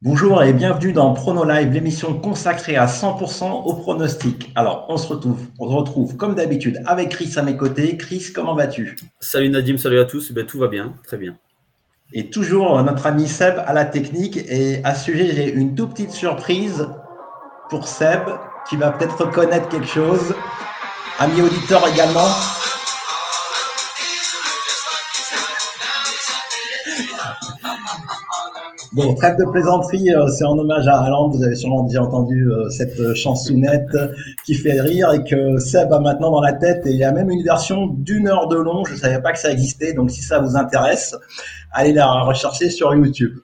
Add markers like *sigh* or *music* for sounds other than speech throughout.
Bonjour et bienvenue dans Prono Live, l'émission consacrée à 100% au pronostic. Alors, on se retrouve, on se retrouve comme d'habitude avec Chris à mes côtés. Chris, comment vas-tu? Salut Nadim, salut à tous. Ben, tout va bien, très bien. Et toujours notre ami Seb à la technique. Et à ce sujet, j'ai une toute petite surprise pour Seb qui va peut-être reconnaître quelque chose. Ami auditeur également. Bon, trêve de plaisanterie, euh, c'est en hommage à Alain. Vous avez sûrement déjà entendu euh, cette chansonnette qui fait rire et que Seb a maintenant dans la tête. Et il y a même une version d'une heure de long. Je ne savais pas que ça existait. Donc, si ça vous intéresse, allez la rechercher sur YouTube.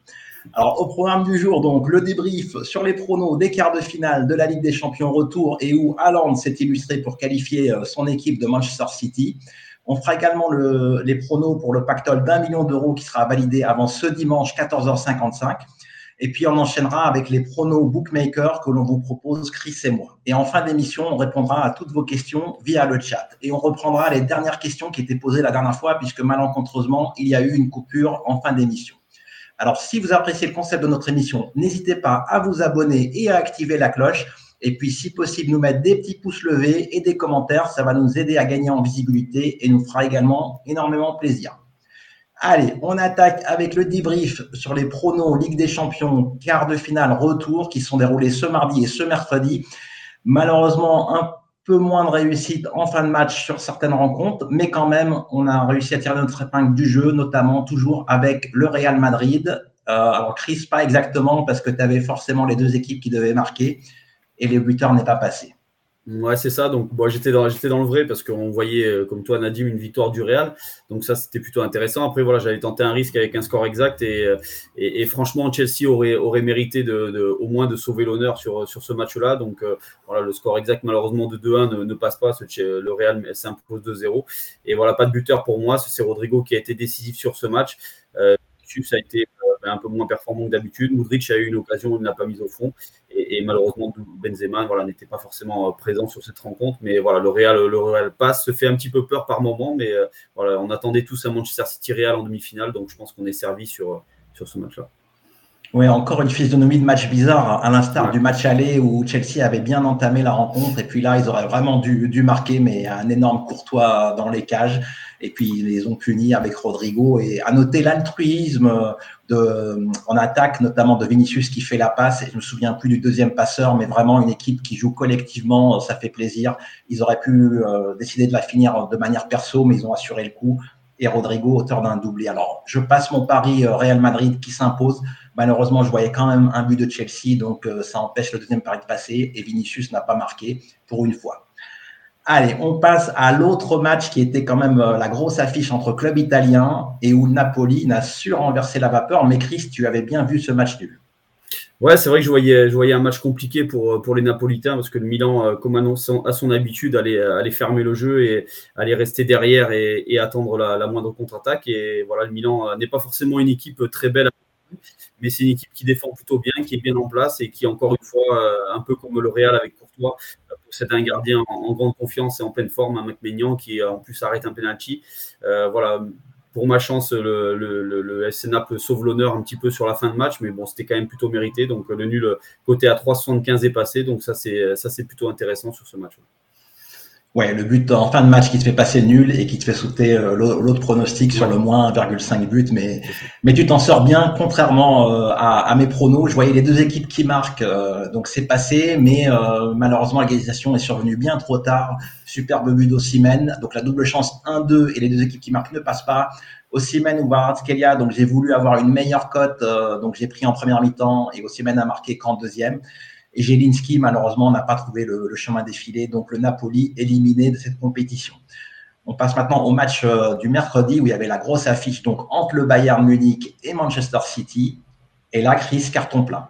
Alors, au programme du jour, donc, le débrief sur les pronos des quarts de finale de la Ligue des Champions retour et où Haaland s'est illustré pour qualifier euh, son équipe de Manchester City. On fera également les pronos pour le pactole d'un million d'euros qui sera validé avant ce dimanche 14h55. Et puis on enchaînera avec les pronos bookmakers que l'on vous propose, Chris et moi. Et en fin d'émission, on répondra à toutes vos questions via le chat. Et on reprendra les dernières questions qui étaient posées la dernière fois, puisque malencontreusement, il y a eu une coupure en fin d'émission. Alors, si vous appréciez le concept de notre émission, n'hésitez pas à vous abonner et à activer la cloche. Et puis, si possible, nous mettre des petits pouces levés et des commentaires. Ça va nous aider à gagner en visibilité et nous fera également énormément plaisir. Allez, on attaque avec le débrief sur les pronos Ligue des Champions, quart de finale, retour qui sont déroulés ce mardi et ce mercredi. Malheureusement, un peu moins de réussite en fin de match sur certaines rencontres, mais quand même, on a réussi à tirer notre épingle du jeu, notamment toujours avec le Real Madrid. Euh, alors, Chris, pas exactement, parce que tu avais forcément les deux équipes qui devaient marquer et le buteur n'est pas passé. Ouais, c'est ça. Donc, bon, j'étais dans, le vrai parce qu'on voyait, euh, comme toi, Nadim, une victoire du Real. Donc, ça, c'était plutôt intéressant. Après, voilà, j'avais tenté un risque avec un score exact et, euh, franchement, Chelsea aurait, mérité au moins de sauver l'honneur sur, ce match-là. Donc, euh, voilà, le score exact, malheureusement, de 2-1 ne, passe pas. Le Real s'impose 2-0. Et voilà, pas de buteur pour moi. C'est Rodrigo qui a été décisif sur ce match. Ça a été un peu moins performant que d'habitude. Modric a eu une occasion, il n'a pas mis au fond. Et, malheureusement, Benzema voilà, n'était pas forcément euh, présent sur cette rencontre. Mais voilà, le Real, le Real passe, se fait un petit peu peur par moment. Mais euh, voilà, on attendait tous un Manchester City Real en demi-finale. Donc je pense qu'on est servi sur, sur ce match-là. Oui, encore une physionomie de match bizarre, à l'instar du match aller où Chelsea avait bien entamé la rencontre. Et puis là, ils auraient vraiment dû, dû marquer, mais un énorme courtois dans les cages. Et puis ils les ont punis avec Rodrigo. Et à noter l'altruisme de, en attaque, notamment de Vinicius qui fait la passe. Et je me souviens plus du deuxième passeur, mais vraiment une équipe qui joue collectivement, ça fait plaisir. Ils auraient pu euh, décider de la finir de manière perso, mais ils ont assuré le coup. Et Rodrigo, auteur d'un doublé. Alors, je passe mon pari euh, Real Madrid qui s'impose. Malheureusement, je voyais quand même un but de Chelsea, donc euh, ça empêche le deuxième pari de passer. Et Vinicius n'a pas marqué pour une fois. Allez, on passe à l'autre match qui était quand même euh, la grosse affiche entre club italien et où Napoli n'a su renverser la vapeur. Mais Chris, tu avais bien vu ce match nul. Ouais, c'est vrai que je voyais, un match compliqué pour, pour les Napolitains parce que le Milan, euh, comme à son habitude, allait, fermer le jeu et allait rester derrière et, attendre la, la moindre contre-attaque. Et voilà, le Milan n'est pas forcément une équipe très belle mais c'est une équipe qui défend plutôt bien, qui est bien en place et qui, encore une fois, euh, un peu comme le Real avec Courtois, euh, possède un gardien en, grande confiance et en pleine forme, un mec Maignan qui en plus arrête un penalty. Euh, voilà, pour ma chance, le, le, le, sauve l'honneur un petit peu sur la fin de match, mais bon, c'était quand même plutôt mérité. Donc le nul côté à 3,75 est passé, donc ça c'est plutôt intéressant sur ce match. Ouais, le but en fin de match qui te fait passer nul et qui te fait sauter euh, l'autre pronostic sur le moins 1,5 but, mais mais tu t'en sors bien. Contrairement euh, à, mes pronos, je voyais les deux équipes qui marquent, euh, donc c'est passé, mais malheureusement l'égalisation est survenue bien trop tard. Superbe but d'Ossimène, donc la double chance 1-2 et les deux équipes qui marquent ne passent pas. Ossimène ou Barat-Skelia, donc j'ai voulu avoir une meilleure cote, donc j'ai pris en première mi-temps et Ossimène a marqué qu'en deuxième. Et Jelinski, malheureusement, n'a pas trouvé le, chemin défilé. Donc, le Napoli éliminé de cette compétition. On passe maintenant au match euh, du mercredi où il y avait la grosse affiche donc entre le Bayern Munich et Manchester City. Et là, Chris, carton plein.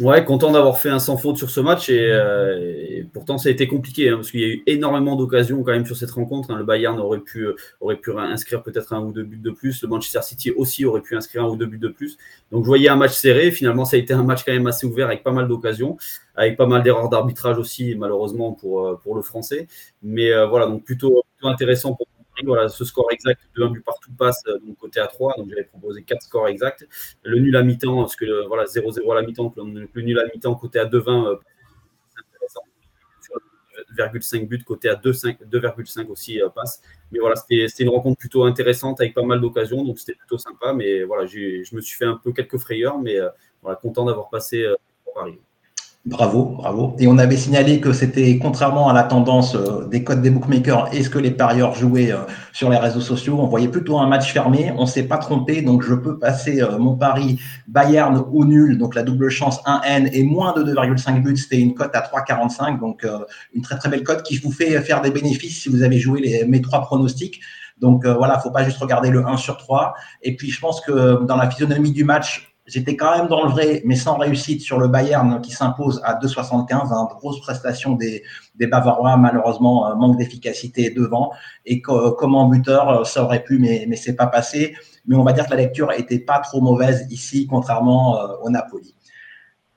Ouais, content d'avoir fait un sans faute sur ce match et, euh, pourtant ça a été compliqué hein, parce qu'il y a eu énormément d'occasions quand même sur cette rencontre. Hein. Le Bayern aurait pu, euh, aurait pu inscrire peut-être un ou deux buts de plus. Le Manchester City aussi aurait pu inscrire un ou deux buts de plus. Donc je voyais un match serré. Finalement, ça a été un match quand même assez ouvert avec pas mal d'occasions, avec pas mal d'erreurs d'arbitrage aussi malheureusement pour, euh, pour le français. Mais voilà, donc plutôt, plutôt intéressant pour. Voilà, ce score exact de 1 but partout passe donc côté à 3. Donc j'avais proposé 4 scores exacts. Le nul à mi-temps, parce que voilà 0-0 à la mi-temps, le, nul à mi-temps côté à 2-20 2,5 buts, côté à 2,5 aussi euh, passe. Mais voilà, c'était une rencontre plutôt intéressante avec pas mal d'occasions, donc c'était plutôt sympa. Mais voilà, je me suis fait un peu quelques frayeurs, mais euh, voilà, content d'avoir passé euh, Paris. Bravo, bravo. Et on avait signalé que c'était contrairement à la tendance euh, des codes des bookmakers et ce que les parieurs jouaient euh, sur les réseaux sociaux. On voyait plutôt un match fermé. On s'est pas trompé. Donc, je peux passer euh, mon pari Bayern au nul. Donc, la double chance 1N et moins de 2,5 buts. C'était une cote à 3,45. Donc, une très, très belle cote qui vous fait faire des bénéfices si vous avez joué mes trois pronostics. Donc, voilà, faut pas juste regarder le 1 sur 3. Et puis, je pense que dans la physionomie du match, J'étais quand même dans le vrai, mais sans réussite sur le Bayern qui s'impose à 2,75. Hein, grosse prestation des, Bavarois, malheureusement, euh, manque d'efficacité devant. Et comme en buteur, euh, ça aurait pu, mais, mais c'est pas passé. Mais on va dire que la lecture était pas trop mauvaise ici, contrairement euh, au Napoli.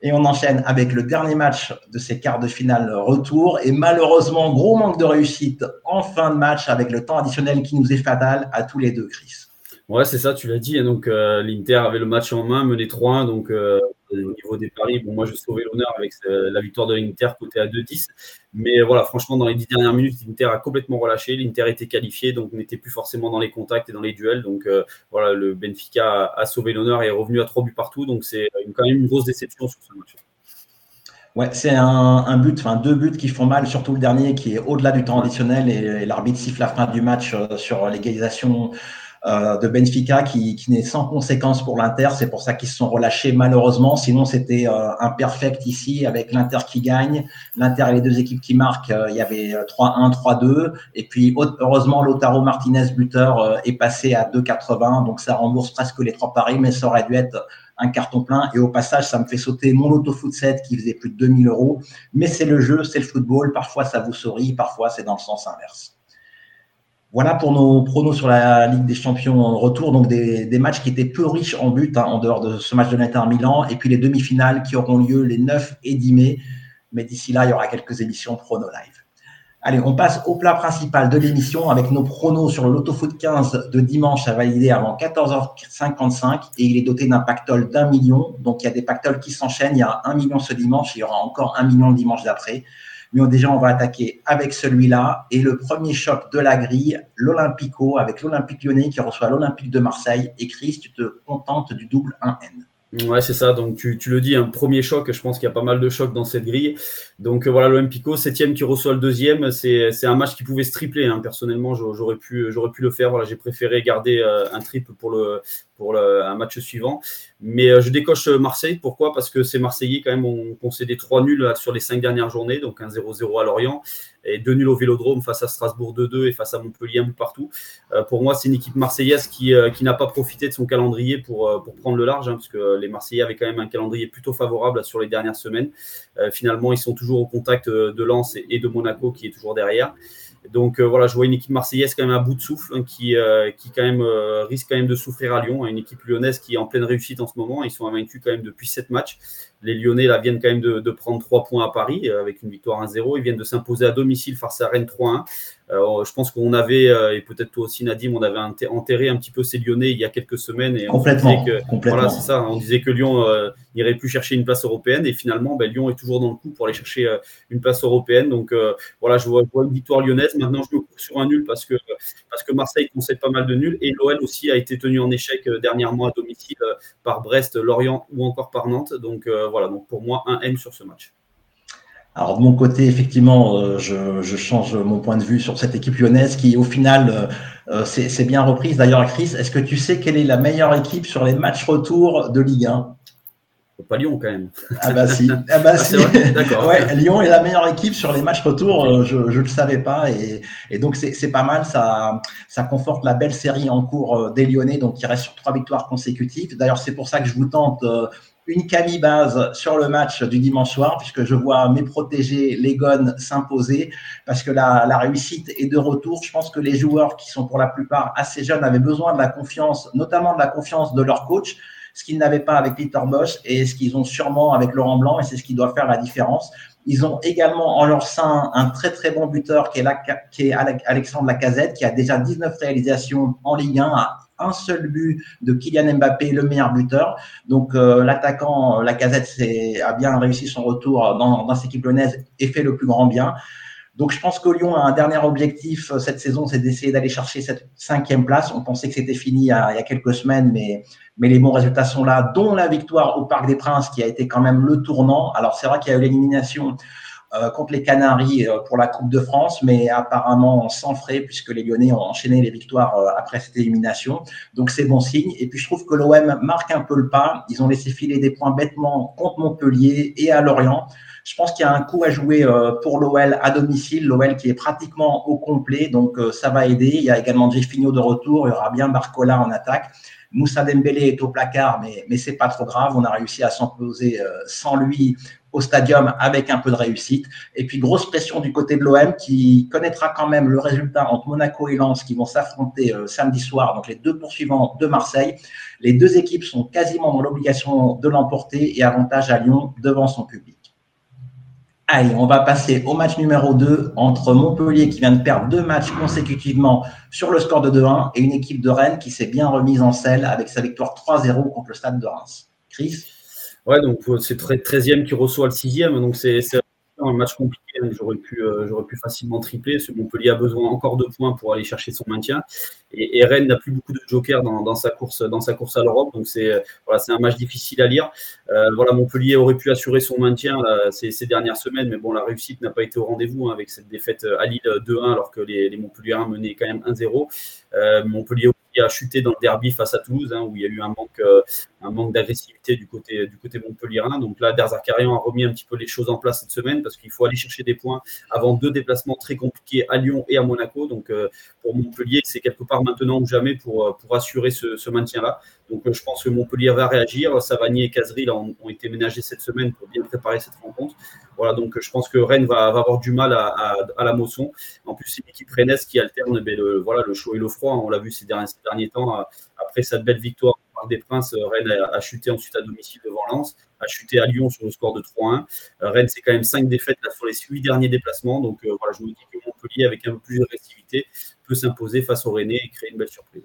Et on enchaîne avec le dernier match de ces quarts de finale retour. Et malheureusement, gros manque de réussite en fin de match avec le temps additionnel qui nous est fatal à tous les deux, Chris. Ouais, c'est ça, tu l'as dit. Donc, euh, l'Inter avait le match en main, mené 3-1. Donc, euh, au niveau des paris, bon, moi, je sauvais l'honneur avec euh, la victoire de l'Inter côté à 2-10. Mais voilà, franchement, dans les dix dernières minutes, l'Inter a complètement relâché. L'Inter était qualifié, donc n'était plus forcément dans les contacts et dans les duels. Donc, voilà, le Benfica a, sauvé l'honneur et est revenu à 3 buts partout. Donc, c'est quand même une grosse déception sur ce match. Ouais, c'est un, but, enfin deux buts qui font mal, surtout le dernier qui est au-delà du temps additionnel et, l'arbitre siffle la fin du match sur l'égalisation euh, de Benfica qui, qui n'est sans conséquence pour l'Inter. C'est pour ça qu'ils se sont relâchés malheureusement. Sinon, c'était euh, un perfect ici avec l'Inter qui gagne, l'Inter et les deux équipes qui marquent. Euh, il y avait 3-1, 3-2. Et puis, heureusement, Lotaro Martinez, buteur, est passé à 2,80. Donc, ça rembourse presque les trois paris, mais ça aurait dû être un carton plein. Et au passage, ça me fait sauter mon Loto Foot 7 qui faisait plus de 2000 euros. Mais c'est le jeu, c'est le football. Parfois, ça vous sourit, parfois, c'est dans le sens inverse. Voilà pour nos pronos sur la Ligue des Champions en retour. Donc des, matchs qui étaient peu riches en but, hein, en dehors de ce match de l'Inter Milan. Et puis les demi-finales qui auront lieu les 9 et 10 mai. Mais d'ici là, il y aura quelques émissions prono live. Allez, on passe au plat principal de l'émission avec nos pronos sur le Loto Foot 15 de dimanche à valider avant 14h55 et il est doté d'un pactole d'un million. Donc il y a des pactoles qui s'enchaînent. Il y a un million ce dimanche, il y aura encore un million le dimanche d'après. Mais déjà, on va attaquer avec celui-là. Et le premier choc de la grille, l'Olympico, avec l'Olympique lyonnais qui reçoit l'Olympique de Marseille. Et Chris, tu te contentes du double 1N. Ouais, c'est ça. Donc, tu, le dis, un premier choc. Je pense qu'il y a pas mal de chocs dans cette grille. Donc, euh, voilà, l'Olympico, septième qui reçoit le deuxième. C'est un match qui pouvait se tripler. Hein. Personnellement, j'aurais pu, le faire. J'ai préféré garder euh, un triple pour, le, un match suivant. Mais euh, je décoche Marseille. Pourquoi? Parce que ces Marseillais, quand même, ont concédé trois nuls sur les cinq dernières journées. Donc, un 0-0 à Lorient et nuls au Vélodrome face à Strasbourg 2-2 et face à Montpellier un peu partout. Euh, pour moi, c'est une équipe marseillaise qui, euh, qui n'a pas profité de son calendrier pour, euh, prendre le large, hein, parce que les Marseillais avaient quand même un calendrier plutôt favorable sur les dernières semaines. finalement, ils sont toujours au contact de Lens et de Monaco qui est toujours derrière. Donc voilà, je vois une équipe marseillaise quand même à bout de souffle, hein, qui, qui quand même risque quand même de souffrir à Lyon. Une équipe lyonnaise qui est en pleine réussite en ce moment. Ils sont invaincus quand même depuis sept matchs. Les Lyonnais là, viennent quand même de, prendre 3 points à Paris euh, avec une victoire 1-0. Ils viennent de s'imposer à domicile face à Rennes 3-1. Euh, je pense qu'on avait, euh, et peut-être toi aussi Nadim, on avait enterré un petit peu ces Lyonnais il y a quelques semaines. Et on. Disait que, Voilà, c'est ça. On disait que Lyon n'irait plus chercher une place européenne. Et finalement, ben, Lyon est toujours dans le coup pour aller chercher une place européenne. Donc voilà, je vois, une victoire lyonnaise. Maintenant, je me cours sur un nul parce que, parce que Marseille concède pas mal de nuls. Et l'OL aussi a été tenu en échec dernièrement à domicile par Brest, Lorient ou encore par Nantes. Donc voilà, donc pour moi, un M sur ce match. Alors de mon côté, effectivement, euh, je, change mon point de vue sur cette équipe lyonnaise qui, au final, euh, euh, c'est bien reprise. D'ailleurs, Chris, est-ce que tu sais quelle est la meilleure équipe sur les matchs retour de Ligue 1 pas Lyon quand même. Ah bah si. *laughs* Ah bah ah, si. D'accord. ouais, Lyon est la meilleure équipe sur les matchs retour. Je ne le savais pas et, et donc c'est pas mal. Ça, ça conforte la belle série en cours des Lyonnais, donc qui reste sur trois victoires consécutives. D'ailleurs, c'est pour ça que je vous tente une Camille base sur le match du dimanche soir, puisque je vois mes protégés, les Gones, s'imposer, parce que la, la, réussite est de retour. Je pense que les joueurs qui sont pour la plupart assez jeunes avaient besoin de la confiance, notamment de la confiance de leur coach, ce qu'ils n'avaient pas avec Peter Bosch et ce qu'ils ont sûrement avec Laurent Blanc, et c'est ce qui doit faire la différence. Ils ont également en leur sein un très très bon buteur qui est, la, qui est Alexandre Lacazette, qui a déjà 19 réalisations en Ligue 1, à un seul but de Kylian Mbappé, le meilleur buteur. Donc euh, l'attaquant Lacazette a bien réussi son retour dans, dans cette équipe lyonnaise et fait le plus grand bien. Donc je pense que Lyon a un dernier objectif euh, cette saison, c'est d'essayer d'aller chercher cette cinquième place. On pensait que c'était fini il y, a, quelques semaines, mais, mais les bons résultats sont là, dont la victoire au Parc des Princes qui a été quand même le tournant. Alors c'est vrai qu'il y a eu l'élimination euh, contre les Canaries euh, pour la Coupe de France, mais apparemment sans frais puisque les Lyonnais ont enchaîné les victoires après cette élimination. Donc c'est bon signe. Et puis je trouve que l'OM marque un peu le pas. Ils ont laissé filer des points bêtement contre Montpellier et à Lorient. Je pense qu'il y a un coup à jouer euh, pour l'OL à domicile, l'OL qui est pratiquement au complet, donc euh, ça va aider. Il y a également Jeffinho de retour, il y aura bien Barcola en attaque. Moussa Dembélé est au placard, mais, mais c'est pas trop grave. On a réussi à s'imposer euh, sans lui au stadium avec un peu de réussite. Et puis, grosse pression du côté de l'OM qui connaîtra quand même le résultat entre Monaco et Lens qui vont s'affronter samedi soir, donc les deux poursuivants de Marseille. Les deux équipes sont quasiment dans l'obligation de l'emporter et avantage à Lyon devant son public. Allez, on va passer au match numéro 2 entre Montpellier qui vient de perdre deux matchs consécutivement sur le score de 2-1 et une équipe de Rennes qui s'est bien remise en selle avec sa victoire 3-0 contre le stade de Reims. Chris? Ouais, donc c'est 13e qui reçoit le 6e, donc c'est un match compliqué. J'aurais pu, euh, pu facilement tripler. Ce Montpellier a besoin encore de points pour aller chercher son maintien. Et, Rennes n'a plus beaucoup de jokers dans, sa course, dans sa course à l'Europe. Donc c'est, voilà, c'est un match difficile à lire. Euh, voilà, Montpellier aurait pu assurer son maintien ces, dernières semaines, mais bon, la réussite n'a pas été au rendez-vous hein, avec cette défaite à Lille 2-1, alors que les, les Montpelliérains menaient quand même 1-0. Euh, Montpellier a chuté dans le derby face à Toulouse, hein, où il y a eu un manque, euh, un manque d'agressivité du côté, du côté montpellierin. Donc là, Derzakarian a remis un petit peu les choses en place cette semaine parce qu'il faut aller chercher des points avant deux déplacements très compliqués à Lyon et à Monaco. Donc euh, pour Montpellier, c'est quelque part maintenant ou jamais pour, euh, pour assurer ce, ce maintien-là. Donc je pense que Montpellier va réagir. Savagny et Cazerie ont, ont, été ménagés cette semaine pour bien préparer cette rencontre. Voilà, donc je pense que Rennes va, avoir du mal à, la moisson. En plus, c'est une équipe rennaise qui alterne le, voilà, le chaud et le froid. On l'a vu ces derniers, temps. Après cette belle victoire des Princes, Rennes a, chuté ensuite à domicile devant Lens, a chuté à Lyon sur le score de 3-1. Rennes, c'est quand même 5 défaites là, sur les 8 derniers déplacements. Donc euh, voilà, je me dis que Montpellier, avec un peu plus d'agressivité, peut s'imposer face aux Rennais et créer une belle surprise.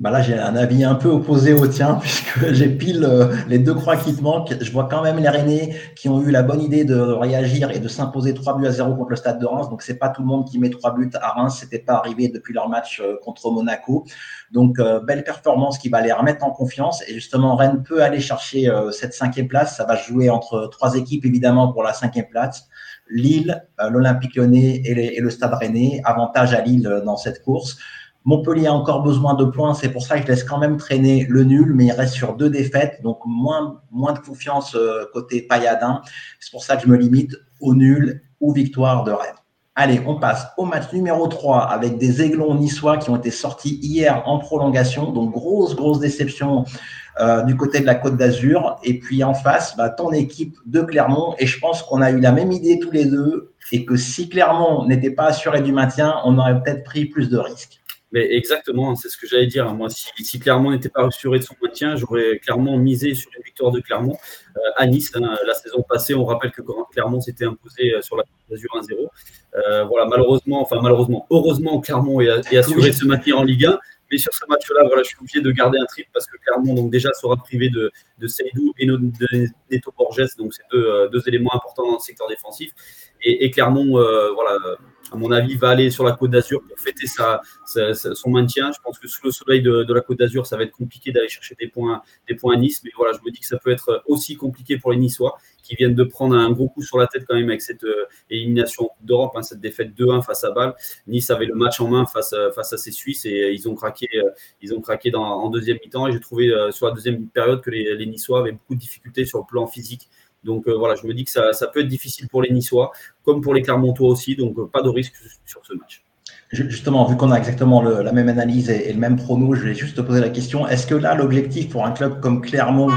Bah là, j'ai un avis un peu opposé au tien, *laughs* puisque j'ai pile euh, les deux croix qui te manquent. Je vois quand même les Rennais qui ont eu la bonne idée de réagir et de s'imposer 3 buts à 0 contre le Stade de Reims. Donc, c'est pas tout le monde qui met 3 buts à Reims. C'était pas arrivé depuis leur match euh, contre Monaco. Donc, euh, belle performance qui va les remettre en confiance. Et justement, Rennes peut aller chercher cette cinquième place. Ça va jouer entre trois équipes, évidemment, pour la cinquième place. Lille, l'Olympique lyonnais et, et le Stade rennais. Avantage à Lille dans cette course. Montpellier a encore besoin de points, c'est pour ça que je laisse quand même traîner le nul, mais il reste sur deux défaites, donc moins, de confiance euh, côté Payadin. C'est pour ça que je me limite au nul ou victoire de Rennes. Allez, on passe au match numéro 3 avec des aiglons niçois qui ont été sortis hier en prolongation. Donc, grosse, grosse déception euh, du côté de la Côte d'Azur. Et puis en face, bah, ton équipe de Clermont. Et je pense qu'on a eu la même idée tous les deux. Et que si Clermont n'était pas assuré du maintien, on aurait peut-être pris plus de risques. Mais exactement, c'est ce que j'allais dire. Moi, si, Clermont n'était pas assuré de son maintien, j'aurais clairement misé sur une victoire de Clermont euh, à Nice. Hein. la saison passée, on rappelle que Clermont s'était imposé euh, sur la d'Azur 1-0. Euh, voilà, malheureusement, enfin malheureusement, heureusement, Clermont est, assuré de se maintenir en Ligue 1. Mais sur ce match-là, voilà, je suis obligé de garder un trip parce que Clermont donc déjà sera privé de, de Seydou et de Neto Borges, donc c'est deux, deux, éléments importants dans le secteur défensif. Et, et Clermont, voilà à mon avis, va aller sur la Côte d'Azur pour fêter son maintien. Je pense que sous le soleil de, la Côte d'Azur, ça va être compliqué d'aller chercher des points, des points à Nice. Mais voilà, je me dis que ça peut être aussi compliqué pour les Niçois qui viennent de prendre un gros coup sur la tête quand même avec cette euh, élimination d'Europe, hein, cette défaite 2-1 face à Bâle. Nice avait le match en main face, euh, face à ces Suisses et ils ont craqué, euh, ils ont craqué en deuxième mi-temps. Et j'ai trouvé sur la deuxième période que les, les Niçois avaient beaucoup de difficultés sur le plan physique donc euh, voilà, je me dis que ça, peut être difficile pour les Niçois, comme pour les Clermontois aussi, donc euh, pas de risque sur ce match. Justement, vu qu'on a exactement la même analyse et, le même prono, je vais juste te poser la question est-ce que là, l'objectif pour un club comme Clermont,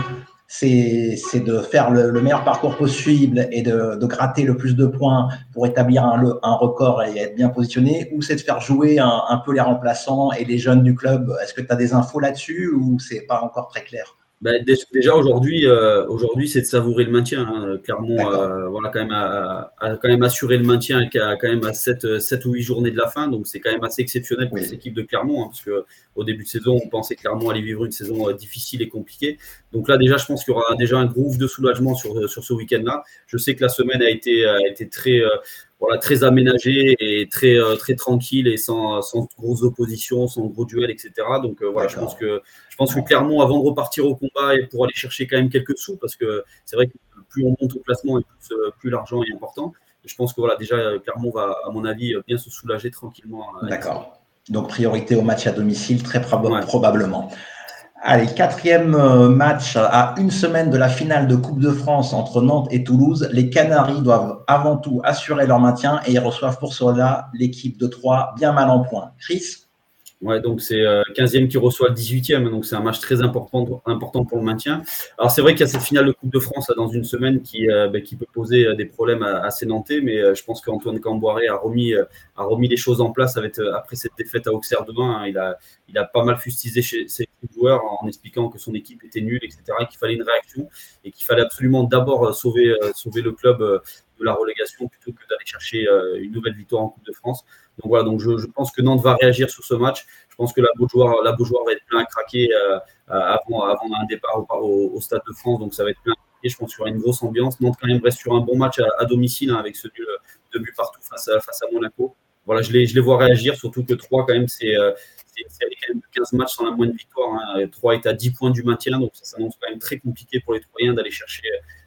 c'est de faire le, meilleur parcours possible et de, gratter le plus de points pour établir un, un record et être bien positionné, ou c'est de faire jouer un, peu les remplaçants et les jeunes du club? Est-ce que tu as des infos là-dessus ou c'est pas encore très clair? Bah, déjà aujourd'hui, euh, aujourd'hui, c'est de savourer le maintien. Hein. Clermont, euh, voilà, quand même a, quand même assuré le maintien à, quand même à 7, 7, ou 8 journées de la fin, donc c'est quand même assez exceptionnel pour cette équipe de Clermont, hein, parce que au début de saison, on pensait Clermont allait vivre une saison euh, difficile et compliquée. Donc là, déjà, je pense qu'il y aura déjà un groove de soulagement sur, sur ce week-end-là. Je sais que la semaine a été, a été très voilà, très aménagé et très, euh, très tranquille et sans, sans grosses oppositions, sans gros duels, etc. Donc euh, voilà, je pense, que, je pense que clairement, avant de repartir au combat et pour aller chercher quand même quelques sous, parce que c'est vrai que plus on monte au classement et plus, euh, plus l'argent est important. je pense que voilà, déjà, Clermont va, à mon avis, bien se soulager tranquillement. D'accord. Donc priorité au match à domicile, très probablement. Allez, quatrième euh, match à une semaine de la finale de Coupe de France entre Nantes et Toulouse. Les Canaries doivent avant tout assurer leur maintien et ils reçoivent pour cela l'équipe de Troyes bien mal en point. Chris? Ouais, donc c'est 15e euh, qui reçoit le 18e, donc c'est un match très important, important pour le maintien. Alors c'est vrai qu'il y a cette finale de Coupe de France dans une semaine qui, ben, qui peut poser euh, des problèmes assez nantais, mais je pense qu'Antoine Camboiré a remis, a remis les choses en place avec, après cette défaite à Auxerre demain. Hein. Il, a, il a pas mal fustisé chez ses joueurs en expliquant que son équipe était nulle, etc., qu'il fallait une réaction et qu'il fallait absolument d'abord sauver, sauver le club de la relégation plutôt que d'aller chercher une nouvelle victoire en Coupe de France. Donc voilà, donc je, pense que Nantes va réagir sur ce match. Je pense que la Beaujoire, la Beaujoire va être plein à craquer euh, avant, avant un départ au, Stade de France. Donc ça va être plein à craquer. Je pense qu'il y aura une grosse ambiance. Nantes quand même reste sur un bon match à, domicile hein, avec ce nul de but partout face à, face à Monaco. Voilà, je les, je les vois réagir, surtout que 3 quand même, c'est euh, quand même 15 matchs sans la moindre victoire. Hein. 3 est à 10 points du maintien, donc ça s'annonce quand même très compliqué pour les Troyens d'aller chercher,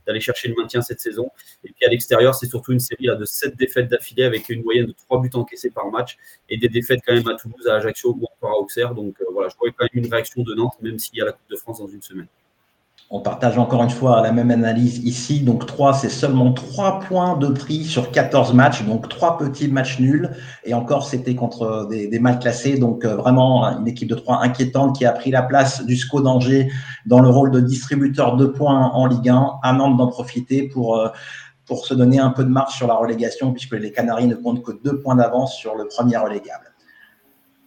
d'aller chercher le maintien cette saison. Et puis à l'extérieur, c'est surtout une série de 7 défaites d'affilée avec une moyenne de 3 buts encaissés par match et des défaites quand même à Toulouse, à Ajaccio ou encore à Auxerre. Donc euh, voilà, je vois quand même une réaction de Nantes, même s'il y a la Coupe de France dans une semaine. On partage encore une fois la même analyse ici. Donc 3, c'est seulement 3 points de prix sur 14 matchs. Donc 3 petits matchs nuls. Et encore, c'était contre des, mal classés. Donc euh, vraiment une équipe de 3 inquiétante qui a pris la place du SCO d'Angers dans le rôle de distributeur de points en Ligue 1. À Nantes d'en profiter pour, euh, pour se donner un peu de marche sur la relégation puisque les Canaries ne comptent que 2 points d'avance sur le premier relégable.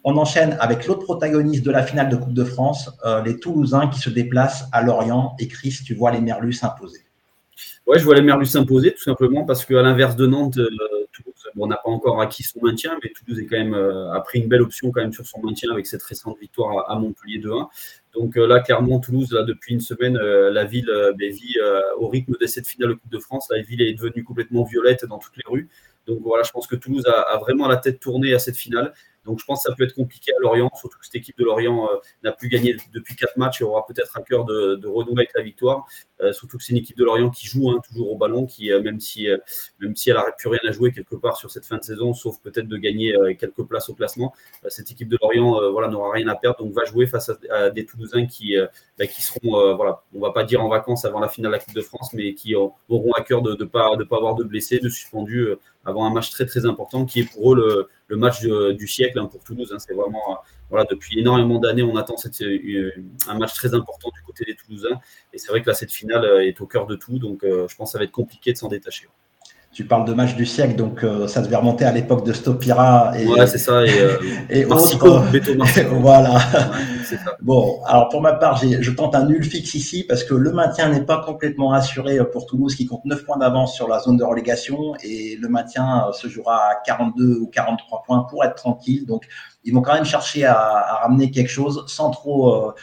On enchaîne avec l'autre protagoniste de la finale de Coupe de France, euh, les Toulousains qui se déplacent à Lorient. Et Chris, tu vois les Merlus s'imposer. Oui, je vois les Merlus s'imposer tout simplement parce qu'à l'inverse de Nantes, euh, Toulouse, on n'a pas encore acquis son maintien, mais Toulouse est quand même, euh, a pris une belle option quand même sur son maintien avec cette récente victoire à, Montpellier 2-1. Donc là, clairement, Toulouse, là, depuis une semaine, la ville vit au rythme de cette finale de Coupe de France. La ville est devenue complètement violette dans toutes les rues. Donc voilà, je pense que Toulouse a vraiment la tête tournée à cette finale. Donc je pense que ça peut être compliqué à Lorient, surtout que cette équipe de Lorient euh, n'a plus gagné depuis quatre matchs et aura peut-être à cœur de, renouer avec la victoire. Euh, surtout que c'est une équipe de Lorient qui joue hein, toujours au ballon, qui euh, même si même si elle n'aurait plus rien à jouer quelque part sur cette fin de saison, sauf peut-être de gagner quelques places au classement, cette équipe de Lorient voilà n'aura rien à perdre, donc va jouer face à, des Toulousains qui bah, qui seront voilà, on va pas dire en vacances avant la finale de la Coupe de France, mais qui auront à cœur de ne pas de pas avoir de blessés, de suspendus avant un match très très important qui est pour eux le, match du siècle hein, pour Toulouse. Hein. c'est vraiment, euh, voilà, depuis énormément d'années, on attend cette, euh, un match très important du côté des Toulousains. Et c'est vrai que là, cette finale euh, est au cœur de tout. Donc, je pense que ça va être compliqué de s'en détacher. Tu parles de match du siècle, donc ça devait remonter à l'époque de Stopira. Et, ouais, c'est ça. Et, *laughs* *laughs* et voilà. Bon, alors pour ma part, je tente un nul fixe ici parce que le maintien n'est pas complètement assuré pour Toulouse qui compte 9 points d'avance sur la zone de relégation et le maintien se jouera à 42 ou 43 points pour être tranquille. Donc, ils vont quand même chercher à, à ramener quelque chose sans trop euh,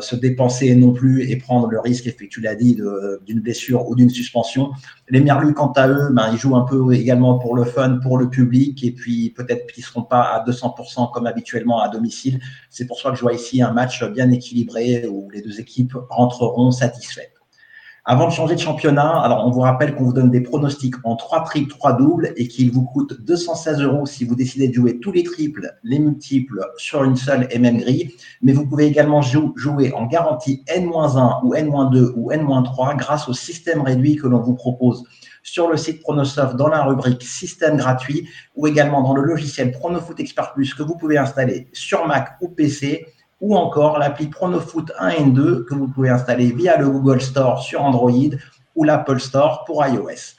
se dépenser non plus et prendre le risque, effectivement, tu l'as dit, d'une blessure ou d'une suspension. Les Merlus, quant à eux, ben, ils jouent un peu également pour le fun, pour le public, et puis peut-être qu'ils ne seront pas à 200% comme habituellement à domicile. C'est pour ça que je vois ici un match bien équilibré où les deux équipes rentreront satisfaites. Avant de changer de championnat, alors on vous rappelle qu'on vous donne des pronostics en trois triples, trois doubles et qu'il vous coûte 216 euros si vous décidez de jouer tous les triples, les multiples sur une seule et même grille. Mais vous pouvez également jouer en garantie N-1 ou N-2 ou N-3 grâce au système réduit que l'on vous propose sur le site Pronosoft dans la rubrique système gratuit ou également dans le logiciel Pronofoot Expert Plus que vous pouvez installer sur Mac ou PC ou encore l'appli PronoFoot 1 et 2 que vous pouvez installer via le Google Store sur Android ou l'Apple Store pour iOS.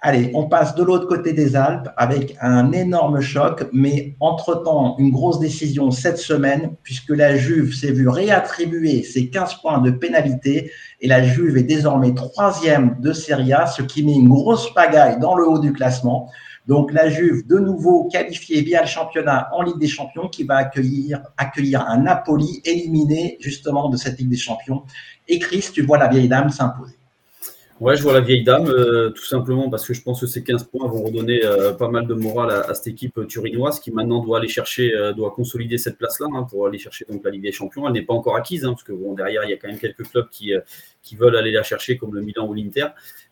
Allez, on passe de l'autre côté des Alpes avec un énorme choc, mais entre-temps, une grosse décision cette semaine, puisque la Juve s'est vue réattribuer ses 15 points de pénalité, et la Juve est désormais troisième de Serie A, ce qui met une grosse pagaille dans le haut du classement. Donc la Juve, de nouveau qualifiée via le championnat en Ligue des Champions, qui va accueillir, accueillir un Napoli éliminé justement de cette Ligue des Champions. Et Chris, tu vois la vieille dame s'imposer. Ouais, je vois la vieille dame, euh, tout simplement parce que je pense que ces 15 points vont redonner euh, pas mal de morale à, cette équipe turinoise qui maintenant doit aller chercher, euh, doit consolider cette place-là hein, pour aller chercher donc la Ligue des Champions. Elle n'est pas encore acquise, hein, parce que bon, derrière, il y a quand même quelques clubs qui, qui veulent aller la chercher, comme le Milan ou l'Inter.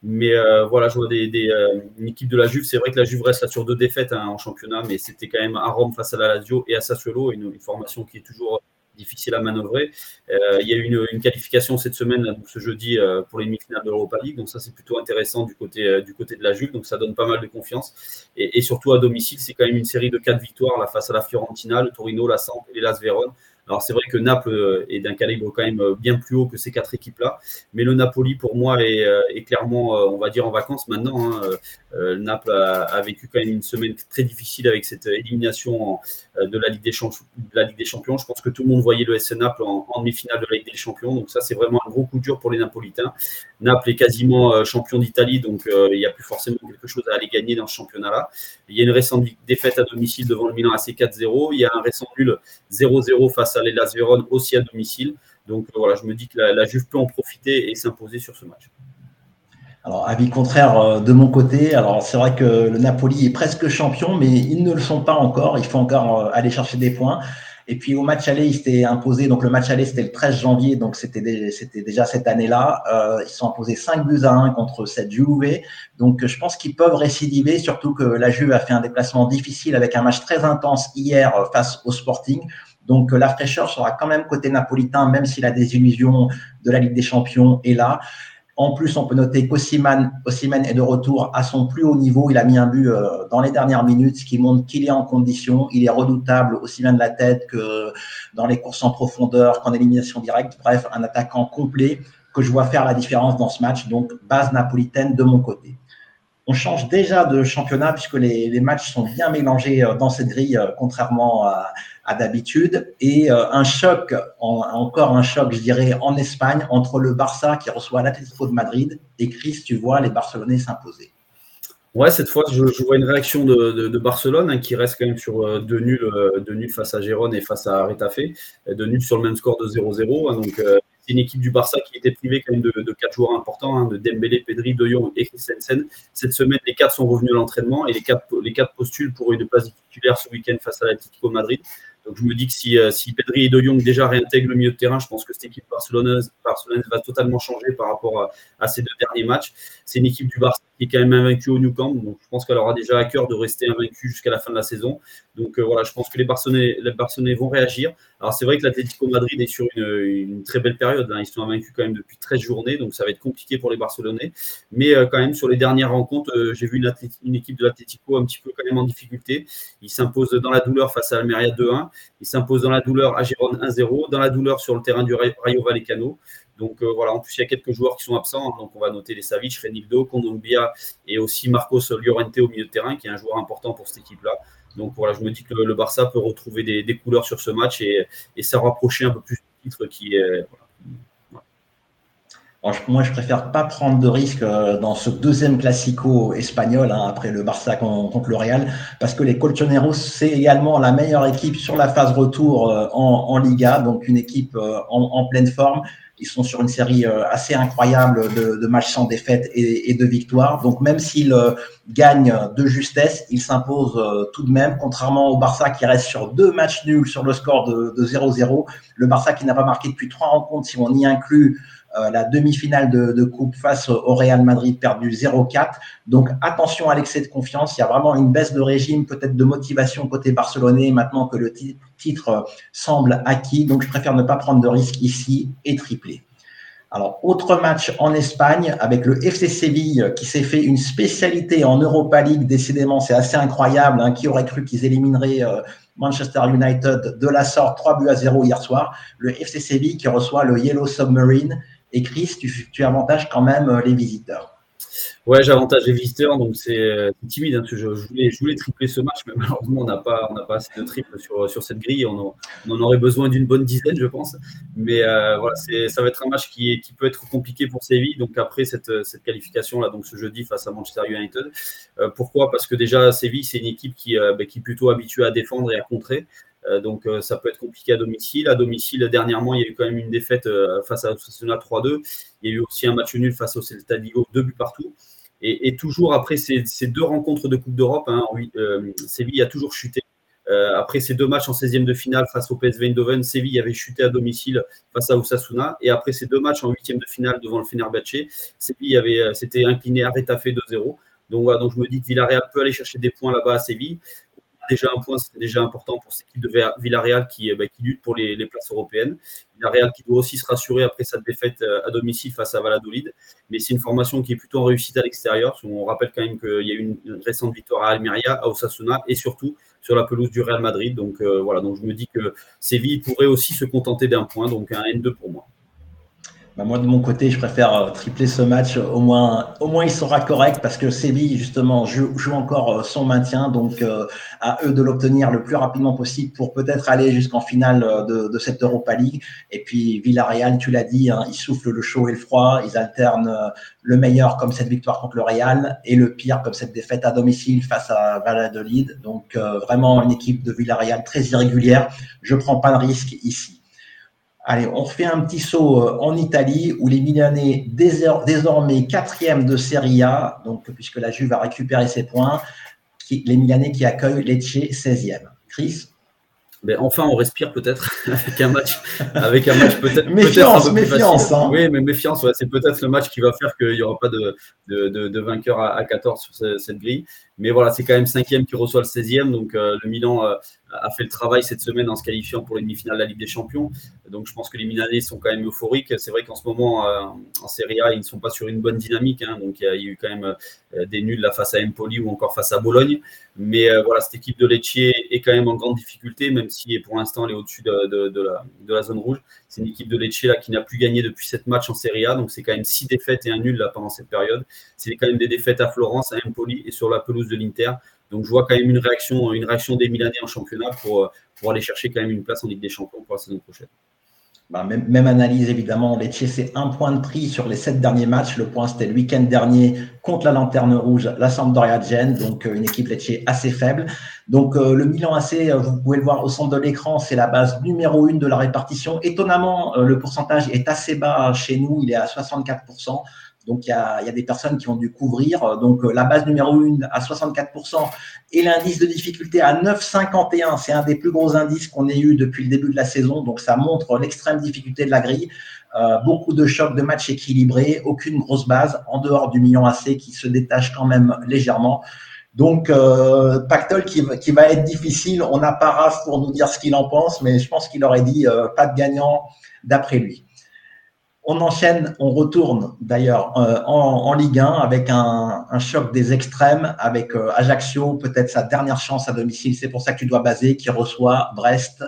Mais voilà, je vois une équipe de la Juve. C'est vrai que la Juve reste là sur deux défaites hein, en championnat, mais c'était quand même à Rome face à la Lazio et à Sassuolo, une formation qui est toujours difficile à manœuvrer. Euh, il y a eu une, qualification cette semaine, ce jeudi, euh, pour les demi-finales de l'Europa League. Donc ça, c'est plutôt intéressant du côté, euh, de la Juve. Donc ça donne pas mal de confiance. Et, surtout à domicile, c'est quand même une série de quatre victoires face à la Fiorentina, le Torino, la Samp et Las Vérone. Alors c'est vrai que Naples euh, est d'un calibre quand même euh, bien plus haut que ces quatre équipes-là, mais le Napoli pour moi est, euh, clairement, on va dire, en vacances maintenant. Hein. Naples a, vécu quand même une semaine très difficile avec cette élimination de la Ligue des Champions. la Ligue des Champions. Je pense que tout le monde voyait le SC Naples en, demi-finale de la Ligue des Champions, donc ça c'est vraiment un gros coup dur pour les Napolitains. Naples est quasiment champion d'Italie, donc il n'y a plus forcément quelque chose à aller gagner dans ce championnat-là. Il y a une récente défaite à domicile devant le Milan AC 4-0. Il y a un récent nul 0-0 face à l'Elas Vérone aussi à domicile. Donc voilà, je me dis que la, Juve peut en profiter et s'imposer sur ce match. Alors, avis contraire euh, de mon côté. Alors, c'est vrai que le Napoli est presque champion, mais ils ne le sont pas encore. Il faut encore euh, aller chercher des points. Et puis au match aller, ils s'étaient imposés. Donc le match aller, c'était le 13 janvier, donc c'était c'était déjà cette année-là. Euh, ils sont imposés 5 buts à 1 contre cette Juve. Donc je pense qu'ils peuvent récidiver, surtout que la Juve a fait un déplacement difficile avec un match très intense hier face au Sporting. Donc la fraîcheur sera quand même côté napolitain, même si la désillusion de la Ligue des Champions est là. En plus, on peut noter qu'Ossiman est de retour à son plus haut niveau. Il a mis un but euh, dans les dernières minutes, ce qui montre qu'il est en condition. Il est redoutable aussi bien de la tête que dans les courses en profondeur, qu'en élimination directe. Bref, un attaquant complet que je vois faire la différence dans ce match. Donc, base napolitaine de mon côté. On change déjà de championnat puisque les, matchs sont bien mélangés euh, dans cette grille, euh, contrairement à, d'habitude. Et euh, un choc, encore un choc, je dirais, en Espagne, entre le Barça qui reçoit l'Atlético de Madrid et Chris, tu vois les Barcelonais s'imposer. Ouais, cette fois, je, vois une réaction de, Barcelone hein, qui reste quand même sur deux nuls, deux nuls face à Gérone et face à Retafe, deux nuls sur le même score de 0-0. Hein, donc, c'est une équipe du Barça qui était privée quand même de, quatre joueurs importants, hein, de Dembélé, Pedri, De Jong et Christensen. Cette semaine, les quatre sont revenus à l'entraînement et les quatre, les quatre postulent pour une place titulaire ce week-end face à l'Atlético Madrid. Donc je me dis que si, euh, si Pedri et De Jong déjà réintègrent le milieu de terrain, je pense que cette équipe barcelonaise, va totalement changer par rapport à, ces deux derniers matchs. C'est une équipe du Barça qui est quand même invaincue au New Camp, donc je pense qu'elle aura déjà à cœur de rester invaincue jusqu'à la fin de la saison. Donc euh, voilà, je pense que les Barcelonais, les Barcelonais vont réagir. Alors c'est vrai que l'Atlético Madrid est sur une, très belle période, hein. ils sont invaincus quand même depuis 13 journées, donc ça va être compliqué pour les Barcelonais. Mais euh, quand même sur les dernières rencontres, j'ai vu une, une équipe de l'Atlético un petit peu quand même en difficulté. Ils s'imposent dans la douleur face à Almeria 2-1. Il s'impose dans la douleur à Gérone 1-0, dans la douleur sur le terrain du Rayo Vallecano. Donc euh, voilà, en plus il y a quelques joueurs qui sont absents, donc on va noter les Savic, Renildo, Kondogbia et aussi Marcos Llorente au milieu de terrain, qui est un joueur important pour cette équipe-là. Donc voilà, je me dis que le, Barça peut retrouver des, couleurs sur ce match et, et s'en rapprocher un peu plus du titre qui est. Moi, je préfère pas prendre de risques euh, dans ce deuxième classico espagnol hein, après le Barça contre le Real, parce que les Colchoneros, c'est également la meilleure équipe sur la phase retour euh, en, Liga, donc une équipe euh, en, pleine forme. Ils sont sur une série assez incroyable de, matchs sans défaite et, de victoires. Donc même s'ils gagnent de justesse, ils s'imposent tout de même, contrairement au Barça qui reste sur deux matchs nuls sur le score de 0-0. Le Barça qui n'a pas marqué depuis trois rencontres, si on y inclut la demi-finale de, coupe face au Real Madrid perdu 0-4. Donc attention à l'excès de confiance. Il y a vraiment une baisse de régime, peut-être de motivation côté barcelonais maintenant que le titre semble acquis. Donc je préfère ne pas prendre de risques ici et tripler. Alors, autre match en Espagne avec le FC Séville qui s'est fait une spécialité en Europa League. Décidément, c'est assez incroyable. Hein. Qui aurait cru qu'ils élimineraient euh, Manchester United de la sorte? 3 buts à 0 hier soir Le FC Séville qui reçoit le Yellow Submarine et Chris, tu, avantages quand même euh, les visiteurs. Ouais, j'avantage les visiteurs, donc c'est euh, timide. Hein, je, voulais, je voulais tripler ce match, mais *laughs* malheureusement, on n'a pas, assez de triples sur, cette grille. On, en, aurait besoin d'une bonne dizaine, je pense. Mais euh, voilà, ça va être un match qui, peut être compliqué pour Séville. Donc après cette, qualification-là, donc ce jeudi face à Manchester United. Pourquoi? Parce que déjà, Séville, c'est une équipe qui, bah, qui est plutôt habituée à défendre et à contrer. Donc ça peut être compliqué à domicile. À domicile, dernièrement, il y a eu quand même une défaite face à Osasuna 3-2. Il y a eu aussi un match nul face au Celta Vigo, deux buts partout. Et, toujours après ces, deux rencontres de Coupe d'Europe, hein, euh, Séville a toujours chuté. Euh, après ces deux matchs en 16e de finale face au PSV Eindhoven, Séville avait chuté à domicile face à Osasuna. Et après ces deux matchs en 8e de finale devant le Fenerbahçe, Séville avait, euh, s'était incliné à Retafe 2-0. Donc donc je me dis que Villarreal peut aller chercher des points là-bas à Séville déjà un point, déjà important pour cette équipe de Villarreal qui, bah, qui lutte pour les, places européennes. Villarreal qui doit aussi se rassurer après sa défaite euh, à domicile face à Valladolid. Mais c'est une formation qui est plutôt en réussite à l'extérieur. On rappelle quand même qu'il y a eu une, récente victoire à Almeria, à Osasuna et surtout sur la pelouse du Real Madrid. Donc euh, voilà, donc je me dis que Séville pourrait aussi se contenter d'un point, donc un N2 pour moi. Bah, moi, de mon côté, je préfère euh, tripler ce match. Au moins, au moins, il sera correct parce que Séville, justement, joue, encore euh, son maintien. Donc, euh, à eux de l'obtenir le plus rapidement possible pour peut-être aller jusqu'en finale de, de, cette Europa League. Et puis, Villarreal, tu l'as dit, hein, ils soufflent le chaud et le froid. Ils alternent le meilleur comme cette victoire contre le Real et le pire comme cette défaite à domicile face à Valladolid. Donc, vraiment une équipe de Villarreal très irrégulière. Je prends pas de risque ici. Allez, on fait un petit saut euh, en Italie où les Milanais, désormais quatrième de Serie A, donc puisque la Juve a récupéré ses points, les Milanais qui accueillent Lecce 16e. Chris? Ben, enfin, on respire peut-être *laughs* avec un match, avec un match peut-être méfiance, méfiance. Hein. Oui, mais méfiance, c'est peut-être le match qui va faire qu'il n'y aura pas de, de, vainqueur à, 14 sur cette, grille. Mais voilà, c'est quand même cinquième qui reçoit le 16e. Donc euh, le Milan euh, a fait le travail cette semaine en se qualifiant pour les demi-finales de la Ligue des Champions. Donc je pense que les Milanais sont quand même euphoriques. C'est vrai qu'en ce moment, euh, en Serie A, ils ne sont pas sur une bonne dynamique. Hein. donc il y, a eu quand même des nuls là face à Empoli ou encore face à Bologne. Mais voilà, cette équipe de Lecce est quand même en grande difficulté, même si pour l'instant elle est au-dessus de, la, de, la, zone rouge. C'est une équipe de Lecce là, qui n'a plus gagné depuis sept matchs en Serie A. Donc c'est quand même six défaites et un nul là, pendant cette période. C'est quand même des défaites à Florence, à Empoli et sur la pelouse de l'Inter. Donc je vois quand même une réaction, une réaction des Milanais en championnat pour, pour aller chercher quand même une place en Ligue des Champions pour la saison prochaine. Bah, même, analyse évidemment. Lecce, c'est un point de prix sur les sept derniers matchs. Le point, c'était le week-end dernier contre la Lanterne Rouge, la Sampdoria Gênes, donc euh, une équipe Lecce assez faible. Donc euh, le Milan AC, euh, vous pouvez le voir au centre de l'écran, c'est la base numéro une de la répartition. Étonnamment, le pourcentage est assez bas chez nous, il est à 64%. Donc, il y a, des personnes qui ont dû couvrir. Donc, euh, la base numéro 1 à 64% et l'indice de difficulté à 9,51. C'est un des plus gros indices qu'on ait eu depuis le début de la saison. Donc, ça montre l'extrême difficulté de la grille. Euh, beaucoup de chocs de matchs équilibrés, aucune grosse base en dehors du million AC qui se détache quand même légèrement. Donc, euh, Pactol qui, va être difficile. On n'a pas Raph pour nous dire ce qu'il en pense, mais je pense qu'il aurait dit pas de gagnant d'après lui. On enchaîne, on retourne d'ailleurs euh, en, Ligue 1 avec un, choc des extrêmes, avec euh, Ajaccio, peut-être sa dernière chance à domicile. C'est pour ça que tu dois baser, qui reçoit Brest,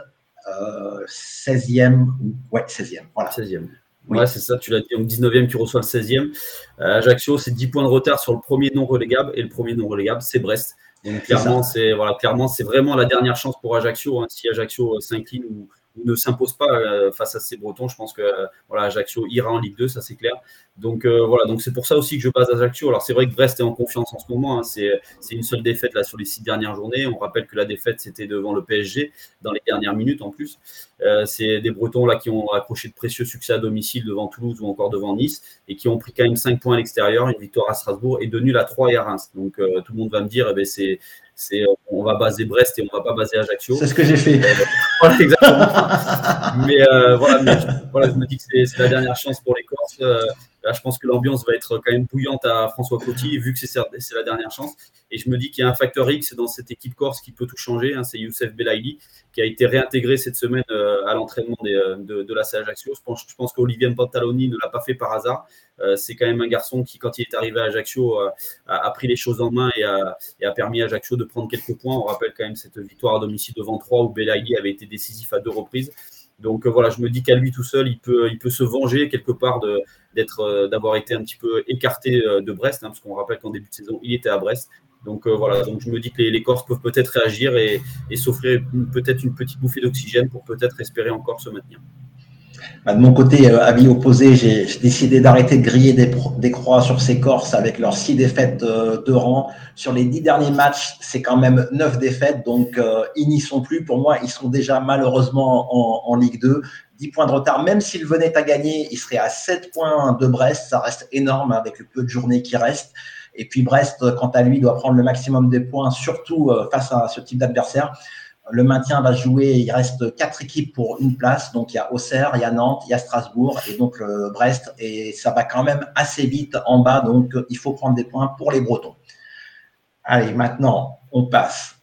16e. Euh, ouais, 16e. Voilà. 16e. Ouais, c'est ça, tu l'as dit. Donc 19e qui reçoit le 16e. Ajaccio, c'est 10 points de retard sur le premier non relégable. Et le premier non relégable, c'est Brest. Donc clairement, c'est voilà, clairement, c'est vraiment la dernière chance pour Ajaccio. Hein. si Ajaccio s'incline ou, ne s'impose pas euh, face à ces Bretons. Je pense que euh, voilà, Ajaccio ira en Ligue 2, ça c'est clair. Donc euh, voilà, donc c'est pour ça aussi que je base Ajaccio. Alors c'est vrai que Brest est en confiance en ce moment. Hein. C'est, une seule défaite là sur les six dernières journées. On rappelle que la défaite c'était devant le PSG dans les dernières minutes en plus. c'est des Bretons là qui ont accroché de précieux succès à domicile devant Toulouse ou encore devant Nice et qui ont pris quand même 5 points à l'extérieur, une victoire à Strasbourg et de nul à 3 et à Reims. Donc tout le monde va me dire, eh ben, c'est c'est euh, on va baser Brest et on va pas baser Ajaccio. C'est ce que j'ai fait. Euh, *laughs* voilà, exactement. mais, euh, voilà, voilà, je me dis que c'est la dernière chance pour les Corses. Là, je pense que l'ambiance va être quand même bouillante à François Coty, vu que c'est la dernière chance. Et je me dis qu'il y a un facteur X dans cette équipe corse qui peut tout changer. Hein, c'est Youssef Belaïli qui a été réintégré cette semaine à l'entraînement de, de la Ajaccio. Je pense, qu'Olivier Pantaloni ne l'a pas fait par hasard. Euh, c'est quand même un garçon qui, quand il est arrivé à Ajaccio, euh, a, pris les choses en main et a, permis à Ajaccio de prendre quelques points. On rappelle quand même cette victoire à domicile devant 3 où Belaïli avait été décisif à deux reprises. Donc voilà, je me dis qu'à lui tout seul, il peut, il peut se venger quelque part d'être, d'avoir été un petit peu écarté de Brest, hein, parce qu'on rappelle qu'en début de saison, il était à Brest. Donc voilà, donc je me dis que les, Corses peuvent peut-être réagir et, et s'offrir peut-être une petite bouffée d'oxygène pour peut-être espérer encore se maintenir. Bah, de mon côté, euh, avis opposé, j'ai décidé d'arrêter de griller des, croix sur ces Corses avec leurs six défaites euh, de rang. Sur les dix derniers matchs, c'est quand même neuf défaites, donc euh, ils n'y sont plus. Pour moi, ils sont déjà malheureusement en, Ligue 2. 10 points de retard, même s'ils venaient à gagner, ils seraient à 7 points de Brest. Ça reste énorme avec le peu de journées qui restent. Et puis Brest, quant à lui, doit prendre le maximum des points, surtout face à ce type d'adversaire. Le maintien va jouer, il reste quatre équipes pour une place. Donc il y a Auxerre, il y a Nantes, il y a Strasbourg et donc le Brest. Et ça va quand même assez vite en bas. Donc il faut prendre des points pour les Bretons. Allez, maintenant, on passe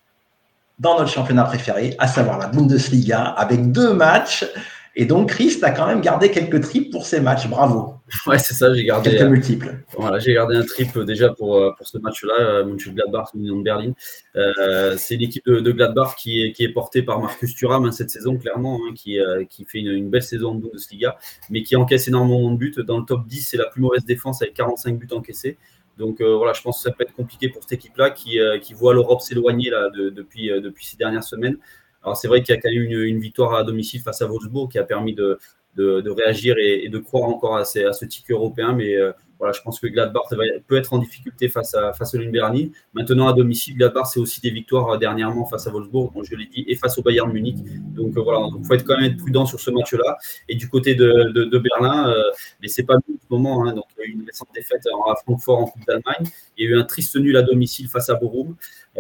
dans notre championnat préféré, à savoir la Bundesliga, avec deux matchs et donc, Chris, tu as quand même gardé quelques trips pour ces matchs. Bravo. Ouais, c'est ça, j'ai gardé. Quelques euh, multiples. Voilà, j'ai gardé un trip euh, déjà pour, euh, pour ce match-là, Mönchengladbach, Union de Berlin. c'est l'équipe de, Gladbach qui est, qui est portée par Marcus Thuram hein, cette saison, clairement, hein, qui, qui fait une, belle saison en Bundesliga, mais qui encaisse énormément de buts. Dans le top 10, c'est la plus mauvaise défense avec 45 buts encaissés. Donc voilà, je pense que ça peut être compliqué pour cette équipe-là qui, qui voit l'Europe s'éloigner là, depuis, depuis ces dernières semaines. Alors c'est vrai qu'il y a quand même une, une, victoire à domicile face à Wolfsburg qui a permis de, réagir et, de croire encore à, ce ticket européen. Mais euh, voilà, je pense que Gladbach peut être en difficulté face à, face Berlin. Maintenant, à domicile, Gladbach, c'est aussi des victoires euh, dernièrement face à Wolfsburg, je l'ai dit, et face au Bayern Munich. Donc euh, voilà, il faut être quand même être prudent sur ce match-là. Et du côté de, Berlin, mais c'est pas le moment. Hein. donc il y a eu une récente défaite à Francfort en Coupe d'Allemagne. Il y a eu un triste nul à domicile face à Borum.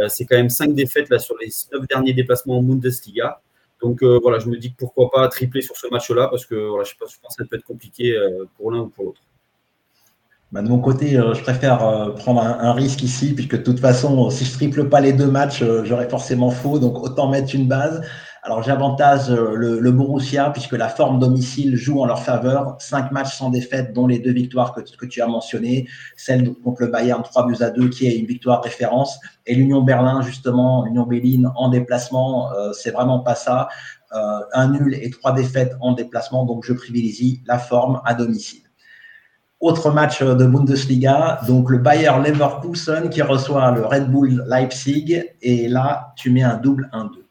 C'est quand même cinq défaites là sur les neuf derniers déplacements en Bundesliga. Donc euh, voilà, je me dis que pourquoi pas tripler sur ce match-là, parce que voilà, je, sais pas, je pense que ça peut être compliqué euh, pour l'un ou pour l'autre. Bah, de mon côté, euh, je préfère prendre un, risque ici, puisque de toute façon, si je triple pas les deux matchs, j'aurais forcément faux, donc autant mettre une base. Alors j'avantage euh, le, Borussia puisque la forme domicile joue en leur faveur. Cinq matchs sans défaite, dont les deux victoires que, tu as mentionnées, celle contre le Bayern 3 buts à 2 qui est une victoire référence, et l'Union Berlin justement, l'Union Berlin en déplacement, euh, c'est vraiment pas ça. Euh, un nul et trois défaites en déplacement, donc je privilégie la forme à domicile. Autre match de Bundesliga, donc le Bayer Leverkusen qui reçoit le Red Bull Leipzig, et là tu mets un double 1-2.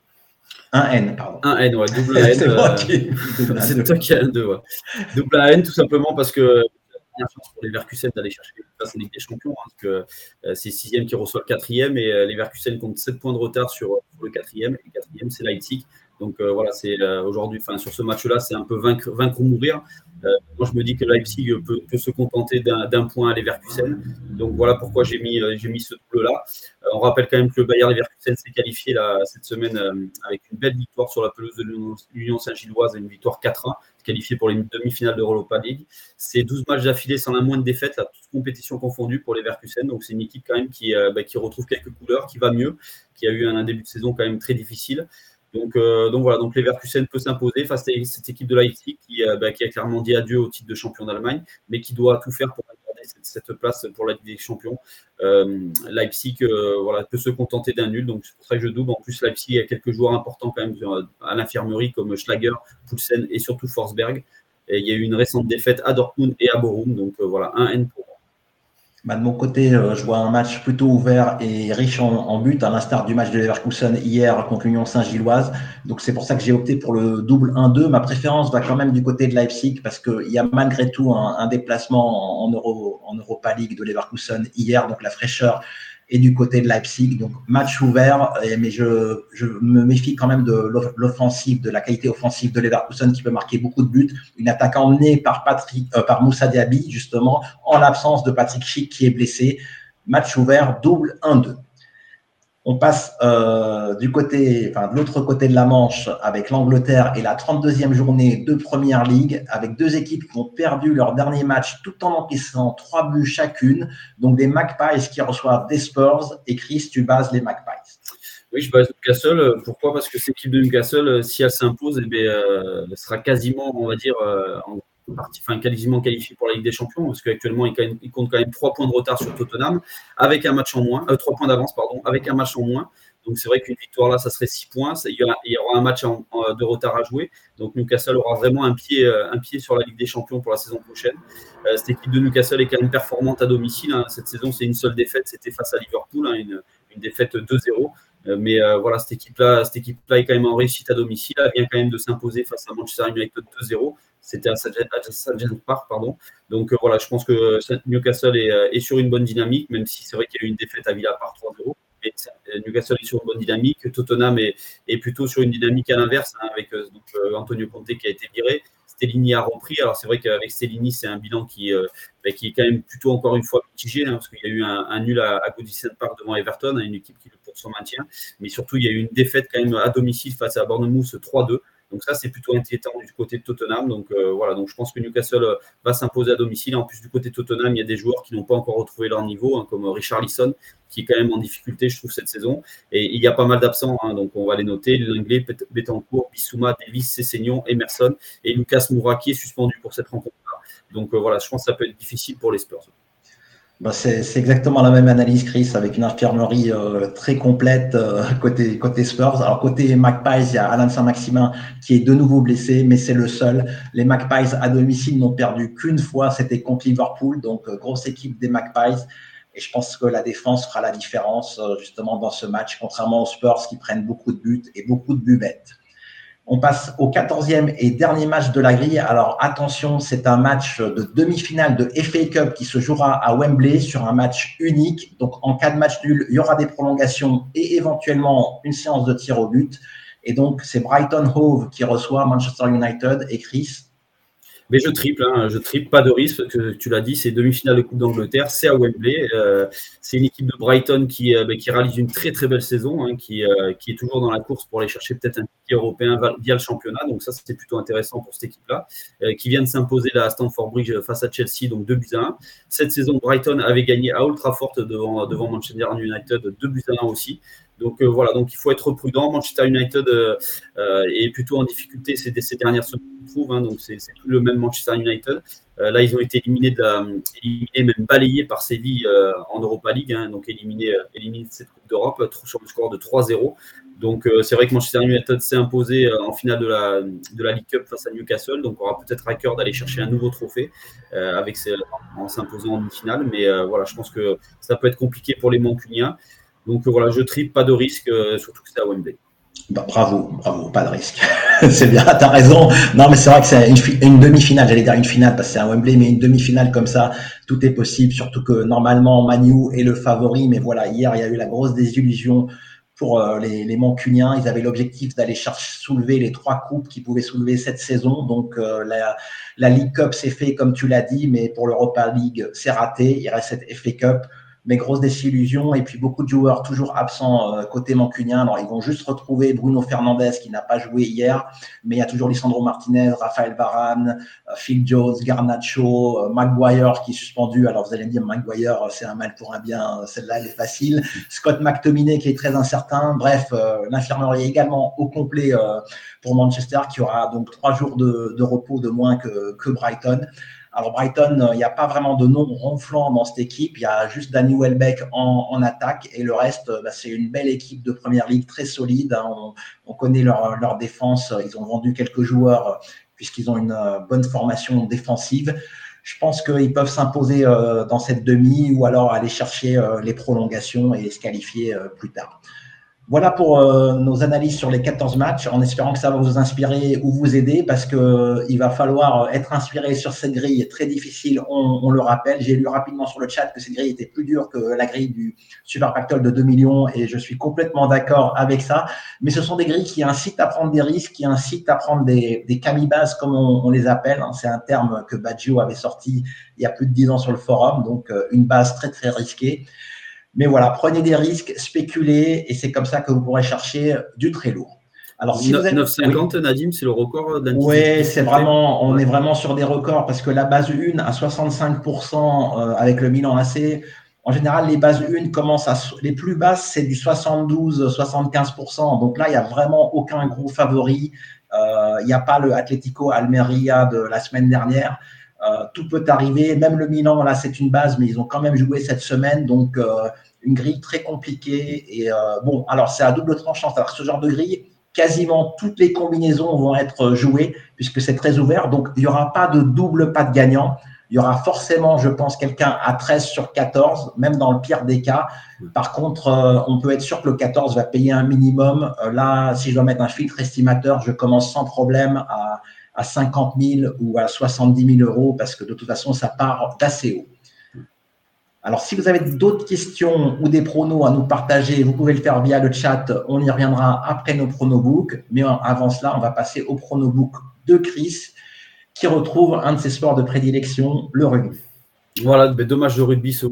Un N, pardon. Un N, ouais, double *laughs* N. Euh, c'est toi qui as un 2, ouais. Double N, tout simplement parce que la chance pour les Verkusen d'aller chercher la Ligue des Champions, hein, parce que euh, c'est qui reçoit le quatrième et euh, les Verkusen comptent 7 points de retard sur, le quatrième. Et le quatrième, c'est Leipzig. Donc voilà, c'est aujourd'hui, enfin sur ce match-là, c'est un peu vaincre, vaincre ou mourir. Moi, je me dis que Leipzig peut, se contenter d'un point à Leverkusen. Donc voilà pourquoi j'ai mis, mis ce double-là on rappelle quand même que le Bayern Leverkusen s'est qualifié cette semaine euh, avec une belle victoire sur la pelouse de l'Union Saint-Gilloise, une victoire 4-1, qualifiée pour les demi-finales de l'Europa League. C'est 12 matchs d'affilée sans la moindre défaite, là, toute compétition confondue pour Leverkusen. Donc c'est une équipe quand même euh, bah, qui retrouve quelques couleurs, qui va mieux, qui a eu un, début de saison quand même très difficile. Donc, euh, donc voilà, donc peut s'imposer face à cette équipe de Leipzig qui, bah, qui a clairement dit adieu au titre de champion d'Allemagne, mais qui doit tout faire pour cette, place pour la Ligue des Champions. Euh, Leipzig euh, voilà, peut se contenter d'un nul, donc c'est pour ça que je double. En plus, Leipzig a quelques joueurs importants quand même euh, à l'infirmerie comme Schlager, Poulsen et surtout Forsberg. Il y a eu une récente défaite à Dortmund et à Borum, donc voilà, un N pour bah, de mon côté, euh, je vois un match plutôt ouvert et riche en, en buts, à l'instar du match de Leverkusen hier contre l'Union Saint-Gilloise. Donc c'est pour ça que j'ai opté pour le double 1-2. Ma préférence va quand même du côté de Leipzig parce qu'il y a malgré tout un, un déplacement en, Euro, en Europa League de Leverkusen hier, donc la fraîcheur et du côté de Leipzig. Donc match ouvert, mais je, me méfie quand même de l'offensive, de la qualité offensive de Leverkusen qui peut marquer beaucoup de buts. Une attaque emmenée par Patrick, euh, par Moussa Diaby justement, en l'absence de Patrick Schick qui est blessé. Match ouvert, double 1-2. On passe euh, du côté, enfin, de l'autre côté de la Manche avec l'Angleterre et la 32e journée de Première Ligue avec deux équipes qui ont perdu leur dernier match tout en encaissant trois buts chacune. Donc des Magpies qui reçoivent des Spurs. Et Chris, tu bases les Magpies. Oui, je base Newcastle. Pourquoi? Parce que cette équipe de Newcastle, si elle s'impose, eh euh, elle sera quasiment, on va dire, euh, en enfin, quasiment qualifié pour la Ligue des Champions, parce qu'actuellement, il, il, compte quand même 3 points de retard sur Tottenham, avec un match en moins, euh, 3 points d'avance, pardon, avec un match en moins. Donc c'est vrai qu'une victoire là, ça serait 6 points. Il y, aura, un match de retard à jouer. Donc Newcastle aura vraiment un pied, un pied sur la Ligue des Champions pour la saison prochaine. cette équipe de Newcastle est quand même performante à domicile. Hein. Cette saison, c'est une seule défaite, c'était face à Liverpool, hein, une, une défaite 2-0. Euh, mais euh, voilà, cette équipe-là, équipe-là est quand même en réussite à domicile. Elle vient quand même de s'imposer face à Manchester United 2-0. C'était à St. Park, pardon. Donc euh, voilà, je pense que Newcastle est, sur une bonne dynamique, même si c'est vrai qu'il y a eu une défaite à Villa par 3-0. Newcastle est sur une bonne dynamique. Tottenham est, plutôt sur une dynamique à l'inverse, hein, avec Antonio Conte qui a été viré. Stellini a repris. Alors c'est vrai qu'avec Stellini, c'est un bilan qui, euh, bah, qui est quand même plutôt encore une fois mitigé, hein, parce qu'il y a eu un, nul à, à Goodison Park devant Everton, hein, une équipe qui pour son maintien. Mais surtout, il y a eu une défaite quand même à domicile face à Bournemouth 3-2. Donc ça, c'est plutôt inquiétant du côté de Tottenham. Donc euh, voilà, donc je pense que Newcastle euh, va s'imposer à domicile. En plus du côté de Tottenham, il y a des joueurs qui n'ont pas encore retrouvé leur niveau, hein, comme Richard Lisson, qui est quand même en difficulté, je trouve, cette saison. Et il y a pas mal d'absents, hein, donc on va les noter. L'anglais, Betancourt, Bissouma, Davis, Cessignon, Emerson et Lucas Moura qui est suspendu pour cette rencontre-là. Donc euh, voilà, je pense que ça peut être difficile pour les Spurs. Bah, c'est exactement la même analyse, Chris, avec une infirmerie euh, très complète euh, côté, côté Spurs. Alors, côté Magpies, il y a Alan Saint-Maximin qui est de nouveau blessé, mais c'est le seul. Les Magpies à domicile n'ont perdu qu'une fois, c'était contre Liverpool, donc euh, grosse équipe des Magpies. Et je pense que la défense fera la différence justement dans ce match, contrairement aux Spurs qui prennent beaucoup de buts et beaucoup de buts. On passe au quatorzième et dernier match de la grille. Alors attention, c'est un match de demi-finale de FA Cup qui se jouera à Wembley sur un match unique. Donc en cas de match nul, il y aura des prolongations et éventuellement une séance de tir au but. Et donc c'est Brighton Hove qui reçoit Manchester United et Chris. Mais je triple, hein, je triple, pas de risque, que tu l'as dit, c'est demi-finale de Coupe d'Angleterre, c'est à Wembley. Euh, c'est une équipe de Brighton qui, euh, ben, qui réalise une très très belle saison, hein, qui, euh, qui est toujours dans la course pour aller chercher peut-être un ticket européen via le championnat. Donc ça, c'était plutôt intéressant pour cette équipe-là, qui vient de s'imposer à Stamford Bridge face à Chelsea, donc 2 buts à 1. Cette saison, Brighton avait gagné à Old Trafford devant, devant Manchester United, 2 buts à 1 aussi. Donc euh, voilà, donc il faut être prudent. Manchester United euh, euh, est plutôt en difficulté ces, dernières semaines, trouve. Hein, donc c'est plus le même Manchester United. là, ils ont été éliminés, de éliminés même balayés par Séville en Europa League, hein, donc éliminés, de cette Coupe d'Europe sur le score de 3-0. Donc c'est vrai que Manchester United s'est imposé en finale de la, de la League Cup face à Newcastle. Donc on aura peut-être à cœur d'aller chercher un nouveau trophée avec en s'imposant en demi-finale. Mais voilà, je pense que ça peut être compliqué pour les Mancuniens. Donc euh, voilà, je tripe, pas de risque, euh, surtout que c'est à Wembley. Bah, bravo, bravo, pas de risque. *laughs* c'est bien, t'as raison. Non, mais c'est vrai que c'est une, demi-finale, j'allais dire une finale parce que c'est à Wembley, mais une demi-finale comme ça, tout est possible, surtout que normalement Manu est le favori, mais voilà, hier il y a eu la grosse désillusion pour euh, les, les Mancuniens. Ils avaient l'objectif d'aller chercher, soulever les trois coupes qu'ils pouvaient soulever cette saison. Donc la, la League Cup s'est fait comme tu l'as dit, mais pour l'Europa League, c'est raté. Il reste cette FA Cup mais grosse désillusion. Et puis beaucoup de joueurs toujours absents euh, côté mancunien. Alors ils vont juste retrouver Bruno Fernandez qui n'a pas joué hier, mais il y a toujours Lisandro Martinez, Raphaël Varane, euh, Phil Jones, Garnacho, euh, Maguire qui est suspendu. Alors vous allez me dire Maguire, c'est un mal pour un bien, celle-là elle est facile. Scott McTominay qui est très incertain. Bref, l'infirmerie également au complet pour Manchester qui aura donc trois jours de, de repos de moins que, que Brighton. Alors Brighton, euh, il n'y a pas vraiment de nom ronflant dans cette équipe. Il y a juste Danny Welbeck en, attaque et le reste, bah, c'est une belle équipe de première ligue très solide. Hein. On, connaît leur, défense. Ils ont vendu quelques joueurs euh, puisqu'ils ont une euh, bonne formation défensive. Je pense qu'ils peuvent s'imposer dans cette demi ou alors aller chercher les prolongations et se qualifier plus tard. Voilà pour euh, nos analyses sur les 14 matchs, en espérant que ça va vous inspirer ou vous aider, parce que euh, va falloir être inspiré sur cette grille très difficile, on, le rappelle. J'ai lu rapidement sur le chat que cette grille était plus dure que la grille du Super Pactol de 2 millions, et je suis complètement d'accord avec ça. Mais ce sont des grilles qui incitent à prendre des risques, qui incitent à prendre des, camibas, comme on, les appelle. Hein. C'est un terme que Baggio avait sorti il y a plus de 10 ans sur le forum, donc euh, une base très très risquée. Mais voilà, prenez des risques, spéculez, et c'est comme ça que vous pourrez chercher du très lourd. Alors, si 9,50 Nadim, c'est le record Oui, c'est vraiment, on est vraiment sur des records parce que la base 1 à 65% euh, avec le Milan AC. En général, les bases 1 commencent à, les plus basses, c'est du 72-75%. Donc là, il n'y a vraiment aucun gros favori. Euh, il n'y a pas le Atlético Almeria de la semaine dernière. Tout peut arriver. Même le Milan, là, c'est une base, mais ils ont quand même joué cette semaine. Donc, une grille très compliquée. Et bon, alors c'est à double tranchant. Ce genre de grille, quasiment toutes les combinaisons vont être jouées puisque c'est très ouvert. Donc, il n'y aura pas de double pas de gagnant. Il y aura forcément, je pense, quelqu'un à 13 sur 14, même dans le pire des cas. Par contre, euh, on peut être sûr que le 14 va payer un minimum. Euh, là, si je dois mettre un filtre estimateur, je commence sans problème à, à 50 000 ou à 70 000 euros parce que de toute façon, ça part d'assez haut. Alors, si vous avez d'autres questions ou des pronos à nous partager, vous pouvez le faire via le chat. On y reviendra après nos pronobooks. Mais avant cela, on va passer au pronobook de Chris qui retrouve un de ses sports de prédilection, le rugby. Voilà, deux matchs de rugby ce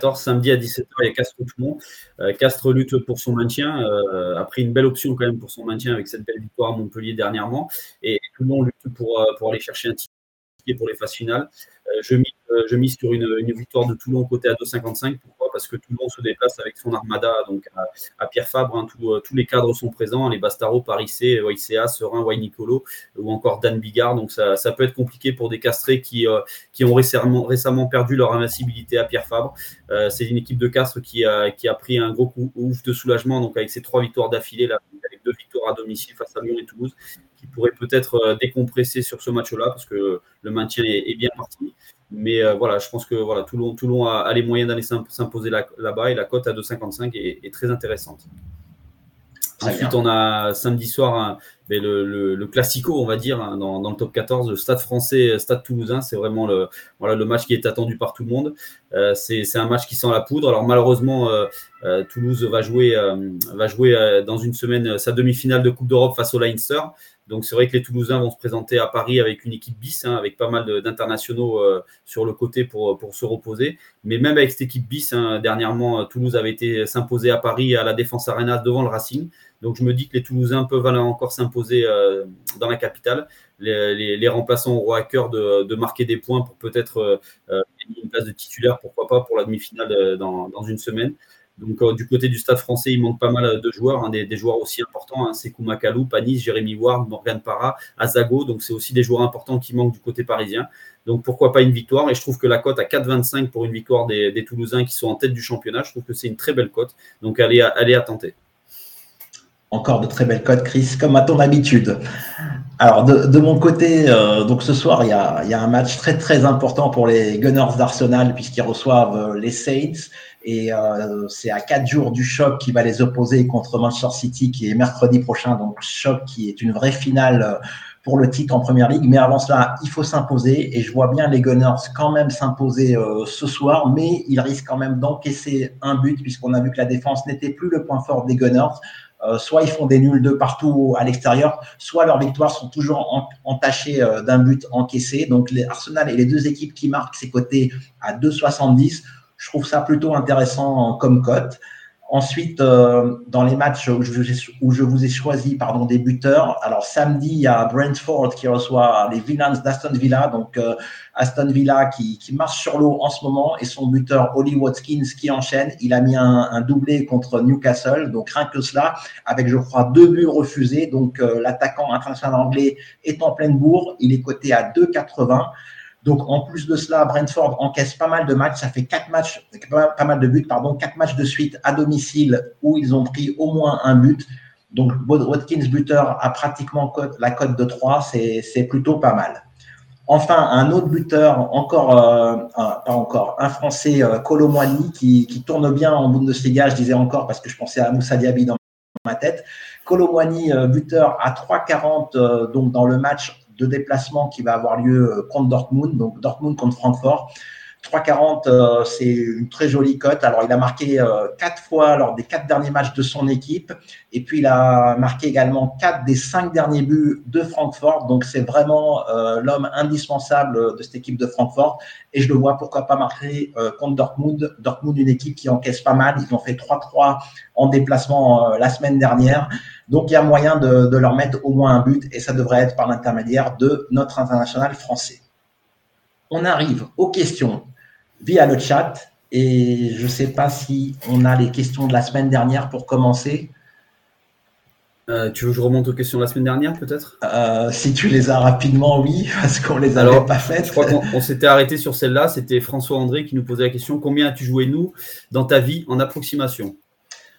14, samedi à 17h, il y a Castres-Toulon. Euh, Castres lutte pour son maintien, euh, a pris une belle option quand même pour son maintien avec cette belle victoire à Montpellier dernièrement. Et Toulon lutte pour, euh, pour aller chercher un titre pour les phases finales. Euh, je, mise, euh, je mise sur une, victoire de Toulon côté à 2,55. Pourquoi? Parce que Toulon se déplace avec son armada donc à, Pierre Fabre. Hein. Euh, tous les cadres sont présents les Bastaro, Paris C, YCA, Serein, Y Nicolo ou encore Dan Bigard. Donc ça, peut être compliqué pour des castrés qui, qui ont récemment, récemment perdu leur invincibilité à Pierre Fabre. C'est une équipe de Castres qui a, qui a pris un gros coup ouf de soulagement donc avec ses trois victoires d'affilée, avec deux victoires à domicile face à Lyon et Toulouse qui pourrait peut-être euh, décompresser sur ce match-là parce que le maintien est, bien parti. Mais euh, voilà, je pense que voilà, Toulon, Toulon a, les moyens d'aller s'imposer là-bas et la cote à 2,55 est, est très intéressante. Ensuite, on a samedi soir hein, le, le, classico, on va dire, hein, dans, le top 14, le Stade français, Stade toulousain. C'est vraiment le, voilà, le match qui est attendu par tout le monde. Euh, c'est un match qui sent la poudre. Alors, malheureusement, Toulouse va jouer, va jouer dans une semaine sa demi-finale de Coupe d'Europe face au Leinster. Donc c'est vrai que les Toulousains vont se présenter à Paris avec une équipe bis, hein, avec pas mal d'internationaux euh, sur le côté pour, se reposer. Mais même avec cette équipe bis, hein, dernièrement, Toulouse avait été s'imposer à Paris à la Défense Arena devant le Racing. Donc je me dis que les Toulousains peuvent encore s'imposer euh, dans la capitale. Les, remplaçants auront à cœur de, marquer des points pour peut-être euh, une place de titulaire, pourquoi pas, pour la demi-finale dans une semaine. Donc, euh, du côté du stade français, il manque pas mal de joueurs, hein, des, joueurs aussi importants. Hein, Sekou Makalou, Panis, Jérémy Ward, Morgan Parra, Azago. Donc, c'est aussi des joueurs importants qui manquent du côté parisien. Donc, pourquoi pas une victoire? Et je trouve que la cote à 4,25 pour une victoire des, Toulousains qui sont en tête du championnat, je trouve que c'est une très belle cote. Donc, allez, allez à tenter. Encore de très belles cotes, Chris, comme à ton habitude. Alors, de, mon côté, euh, donc ce soir, il y, a, un match très très important pour les Gunners d'Arsenal puisqu'ils reçoivent euh, les Saints. Et euh, c'est à quatre jours du choc qui va les opposer contre Manchester City qui est mercredi prochain. Donc, choc qui est une vraie finale pour le titre en première ligue. Mais avant cela, il faut s'imposer. Et je vois bien les Gunners quand même s'imposer ce soir, mais ils risquent quand même d'encaisser un but puisqu'on a vu que la défense n'était plus le point fort des Gunners. Euh, soit ils font des nuls de partout à l'extérieur, soit leurs victoires sont toujours entachées euh, d'un but encaissé. Donc les Arsenal et les deux équipes qui marquent ces côtés à 2,70, je trouve ça plutôt intéressant comme cote. Ensuite, euh, dans les matchs où je, vous ai choisi pardon, des buteurs, alors samedi, il y a Brentford qui reçoit les Villains d'Aston Villa. Donc, euh, Aston Villa qui, marche sur l'eau en ce moment et son buteur, Ollie Watkins, qui enchaîne. Il a mis un, un, doublé contre Newcastle. Donc, rien que cela, avec, je crois, deux buts refusés. Donc, euh, l'attaquant international anglais est en pleine bourre. Il est coté à 2,80. Donc, en plus de cela, Brentford encaisse pas mal de matchs. Ça fait quatre matchs, pas mal de buts, pardon, quatre matchs de suite à domicile où ils ont pris au moins un but. Donc, Watkins buteur a pratiquement la cote de 3. C'est plutôt pas mal. Enfin, un autre buteur, encore, euh, pas encore, un Français, euh, qui, tourne bien en Bundesliga. Je disais encore parce que je pensais à Moussa Diaby dans ma tête. Colomwani, euh, buteur à 3,40 euh, donc dans le match de déplacement qui va avoir lieu euh, contre Dortmund, donc Dortmund contre Francfort. 3,40, euh, c'est une très jolie cote. Alors, il a marqué euh, quatre fois lors des quatre derniers matchs de son équipe. Et puis, il a marqué également quatre des cinq derniers buts de Francfort. Donc, c'est vraiment l'homme indispensable de cette équipe de Francfort. Et je le vois, pourquoi pas marquer contre Dortmund. Dortmund, une équipe qui encaisse pas mal. Ils ont fait 3-3 en déplacement la semaine dernière. Donc, il y a moyen de, leur mettre au moins un but et ça devrait être par l'intermédiaire de notre international français. On arrive aux questions via le chat et je ne sais pas si on a les questions de la semaine dernière pour commencer. Euh, tu veux que je remonte aux questions de la semaine dernière, peut-être? Euh, Si tu les as rapidement, oui, *laughs* parce qu'on les avait pas faites. Je crois qu'on s'était arrêté sur celle-là. C'était François André qui nous posait la question combien as-tu joué nous dans ta vie en approximation?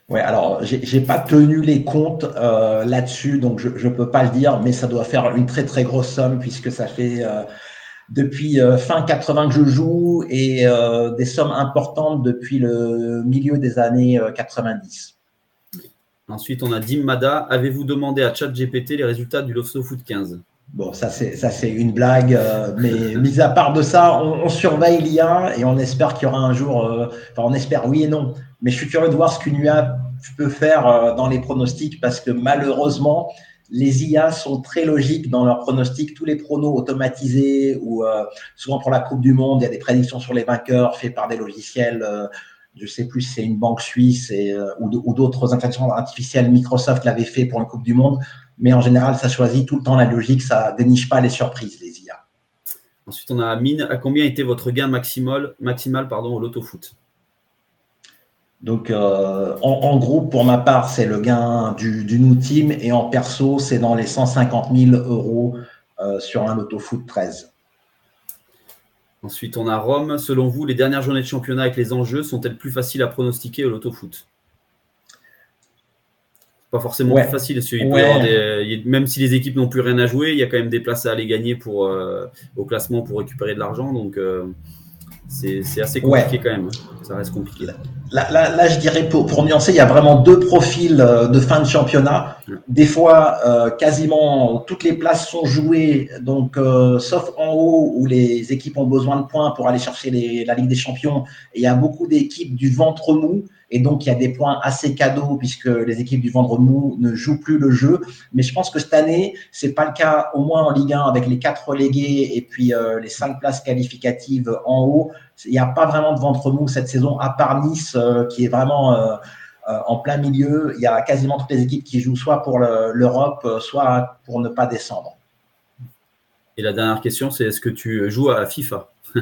Ouais, alors j'ai pas tenu les comptes euh, là-dessus, donc je ne peux pas le dire, mais ça doit faire une très très grosse somme puisque ça fait depuis fin 80 que je joue et des sommes importantes depuis le milieu des années 90. Ensuite, on a Dim Mada. Avez-vous demandé à ChatGPT les résultats du Lofso Foot 15 Bon, ça c'est ça c'est une blague, euh, mais *laughs* mis à part de ça, on, surveille l'IA et on espère qu'il y aura un jour. Euh, enfin, on espère oui et non. Mais je suis curieux de voir ce qu'une IA peut faire euh, dans les pronostics parce que malheureusement, les IA sont très logiques dans leurs pronostics. Tous les pronos automatisés ou souvent pour la Coupe du Monde, il y a des prédictions sur les vainqueurs faites par des logiciels je sais plus si c'est une banque suisse euh, ou d'autres intelligences artificielles, Microsoft l'avait fait pour une Coupe du Monde, mais en général, ça choisit tout le temps la logique, ça déniche pas les surprises, les IA. Ensuite, on a Amine. À combien était votre gain maximal, maximal pardon, au loto-foot donc, euh, en, gros, pour ma part, c'est le gain du, du New Team et en perso, c'est dans les 150 000 euros euh, sur un loto-foot 13. Ensuite, on a Rome. Selon vous, les dernières journées de championnat avec les enjeux sont-elles plus faciles à pronostiquer au loto-foot Pas forcément plus facile. même si les équipes n'ont plus rien à jouer, il y a quand même des places à aller gagner pour, euh, au classement pour récupérer de l'argent. Donc, c'est assez compliqué quand même. Hein. Ça reste compliqué. Là, là, je dirais pour, pour nuancer, il y a vraiment deux profils euh, de fin de championnat. Des fois, euh, quasiment toutes les places sont jouées, donc euh, sauf en haut où les équipes ont besoin de points pour aller chercher les, la Ligue des Champions. Et il y a beaucoup d'équipes du ventre mou et donc, il y a des points assez cadeaux puisque les équipes du Vendre Mou ne jouent plus le jeu. Mais je pense que cette année, c'est pas le cas, au moins en Ligue 1, avec les quatre relégués et puis euh, les cinq places qualificatives en haut. Il n'y a pas vraiment de ventre mou cette saison, à part Nice, euh, qui est vraiment euh, en plein milieu. Il y a quasiment toutes les équipes qui jouent soit pour l'Europe, soit pour ne pas descendre. Et la dernière question, c'est est-ce que tu joues à FIFA? *laughs*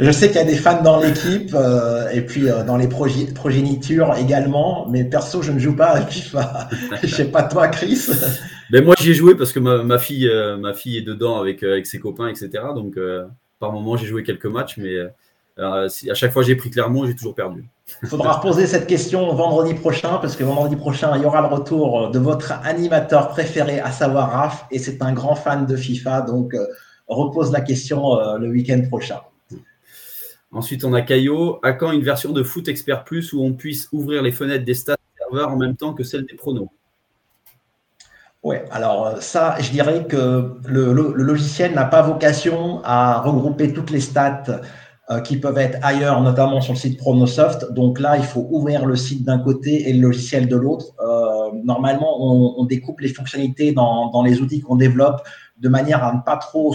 je sais qu'il y a des fans dans l'équipe euh, et puis euh, dans les progénitures également, mais perso, je ne joue pas à FIFA. je sais pas toi, Chris. Mais moi, j'y ai joué parce que ma, fille, euh, ma fille est dedans avec, avec ses copains, etc. Donc, par moment, j'ai joué quelques matchs, mais à chaque fois j'ai pris Clermont, j'ai toujours perdu. Il faudra reposer cette question vendredi prochain, parce que vendredi prochain, il y aura le retour de votre animateur préféré, à savoir Raph, et c'est un grand fan de FIFA, donc repose la question le week-end prochain. Ensuite, on a Caillot. À quand une version de Foot Expert Plus où on puisse ouvrir les fenêtres des stats serveurs en même temps que celles des pronos? Oui, alors euh, ça, je dirais que le, logiciel n'a pas vocation à regrouper toutes les stats euh, qui peuvent être ailleurs, notamment sur le site Pronosoft. Donc là, il faut ouvrir le site d'un côté et le logiciel de l'autre. Euh, normalement, on, découpe les fonctionnalités dans les outils qu'on développe de manière à ne pas trop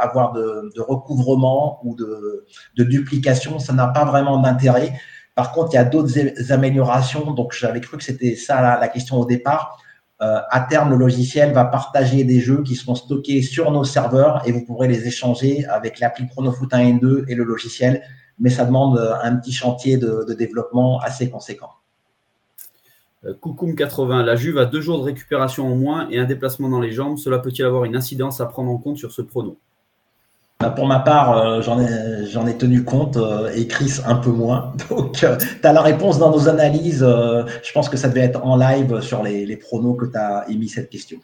avoir de, recouvrement ou de, duplication. Ça n'a pas vraiment d'intérêt. Par contre, il y a d'autres améliorations. Donc, j'avais cru que c'était ça la, question au départ. Euh, à terme, le logiciel va partager des jeux qui seront stockés sur nos serveurs et vous pourrez les échanger avec l'appli Chronofoot 1 et 2 et le logiciel. Mais ça demande un petit chantier de développement assez conséquent. Koukoum 80, la Juve a deux jours de récupération en moins et un déplacement dans les jambes. Cela peut-il avoir une incidence à prendre en compte sur ce prono? Bah, pour ma part, euh, j'en ai, ai, tenu compte euh, et Chris un peu moins. *laughs* Donc, euh, tu as la réponse dans nos analyses. je pense que ça devait être en live sur les, les pronos que tu as émis cette question.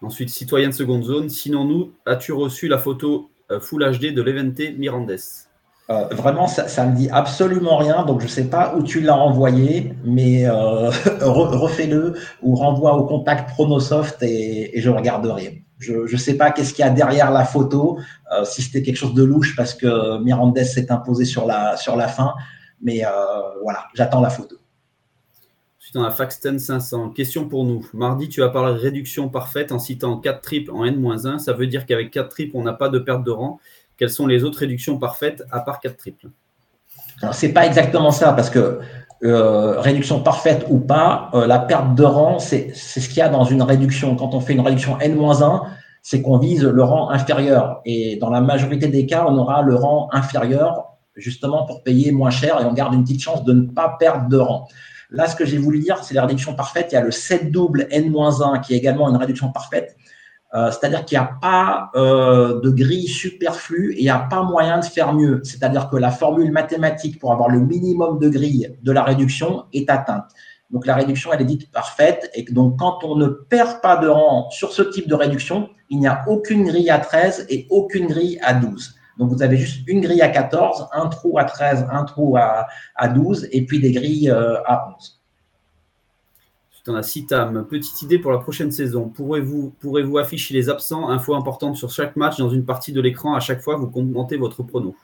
Ensuite, citoyen de seconde zone. Sinon, nous, as-tu reçu la photo Full HD de l'Evente Mirandes euh, vraiment, ça, ça me dit absolument rien, donc je ne sais pas où tu l'as envoyé, mais euh, *laughs* refais-le ou renvoie au contact Pronosoft et, et je regarderai. Je ne sais pas qu'est-ce qu'il y a derrière la photo, euh, si c'était quelque chose de louche parce que Mirandes s'est imposé sur la, sur la fin, mais voilà, j'attends la photo. Ensuite, on a Faxten 500. Question pour nous. Mardi, tu as parlé de réduction parfaite en citant 4 triples en N-1. Ça veut dire qu'avec 4 triples, on n'a pas de perte de rang. Quelles sont les autres réductions parfaites à part 4 triples Ce n'est pas exactement ça, parce que euh, réduction parfaite ou pas, euh, la perte de rang, c'est ce qu'il y a dans une réduction. Quand on fait une réduction N-1, c'est qu'on vise le rang inférieur. Et dans la majorité des cas, on aura le rang inférieur justement pour payer moins cher et on garde une petite chance de ne pas perdre de rang. Là, ce que j'ai voulu dire, c'est la réduction parfaite. Il y a le 7 double N-1 qui est également une réduction parfaite. Euh, c'est-à-dire qu'il n'y a pas euh, de grille superflue et il n'y a pas moyen de faire mieux. C'est-à-dire que la formule mathématique pour avoir le minimum de grille de la réduction est atteinte. Donc la réduction, elle est dite parfaite. Et donc quand on ne perd pas de rang sur ce type de réduction, il n'y a aucune grille à 13 et aucune grille à 12. Donc vous avez juste une grille à 14, un trou à 13, un trou à, à 12 et puis des grilles euh, à 11 dans la CITAM. Petite idée pour la prochaine saison. Pourrez-vous pourrez afficher les absents, infos importantes sur chaque match dans une partie de l'écran à chaque fois vous commentez votre prono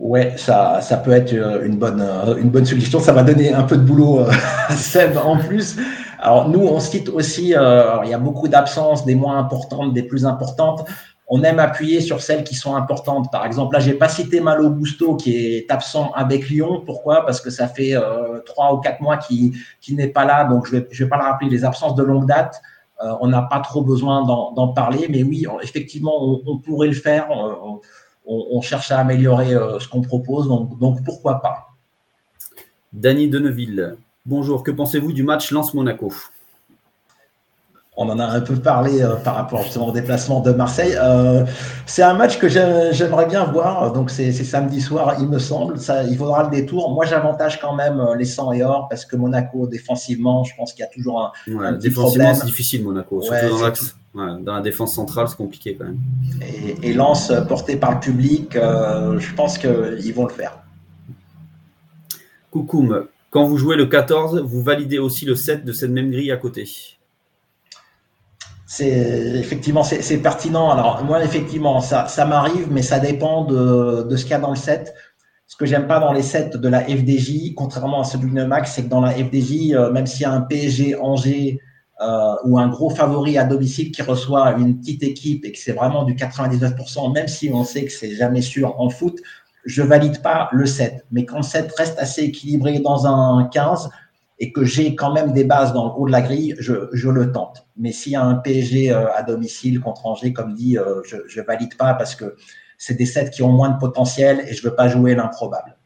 Ouais, ça, peut être euh, une bonne, euh, une suggestion. Ça va donner un peu de boulot euh, à *laughs* Seb en plus. Alors nous, on cite aussi, il y a beaucoup d'absences, des moins importantes, des plus importantes on aime appuyer sur celles qui sont importantes. Par exemple, là, j'ai pas cité Malo Busto qui est absent avec Lyon. Pourquoi? Parce que ça fait euh, trois ou quatre mois qu'il n'est pas là, donc je vais, je vais pas le rappeler. Les absences de longue date, euh, on n'a pas trop besoin d'en parler, mais oui, effectivement, on, pourrait le faire. On, cherche à améliorer euh, ce qu'on propose, donc, pourquoi pas? Dany Deneville, bonjour. Que pensez-vous du match Lance-Monaco on en a un peu parlé euh, par rapport justement au déplacement de Marseille. Euh, c'est un match que j'aimerais bien voir. Donc c'est samedi soir, il me semble. Ça, il faudra le détour. Moi, j'avantage quand même euh, les 100 et or parce que Monaco défensivement, je pense qu'il y a toujours un, ouais, défensivement, c'est difficile Monaco, surtout dans l'axe. dans la défense centrale, c'est compliqué quand même. Et, et Lance porté par le public, je pense qu'ils vont le faire. Coucoum, quand vous jouez le 14, vous validez aussi le 7 de cette même grille à côté c'est effectivement c'est pertinent. Alors moi effectivement ça, ça m'arrive, mais ça dépend de, de ce qu'il y a dans le set. Ce que j'aime pas dans les sets de la FDJ, contrairement à celui de Max, c'est que dans la FDJ, euh, même s'il y a un PSG Angers euh, ou un gros favori à domicile qui reçoit une petite équipe et que c'est vraiment du 99%, même si on sait que c'est jamais sûr en foot, je valide pas le set. Mais quand le set reste assez équilibré dans un 15, et que j'ai quand même des bases dans le haut de la grille, je, le tente. Mais s'il y a un PSG euh, à domicile contre Angers, comme dit, euh, je ne valide pas parce que c'est des sets qui ont moins de potentiel et je ne veux pas jouer l'improbable.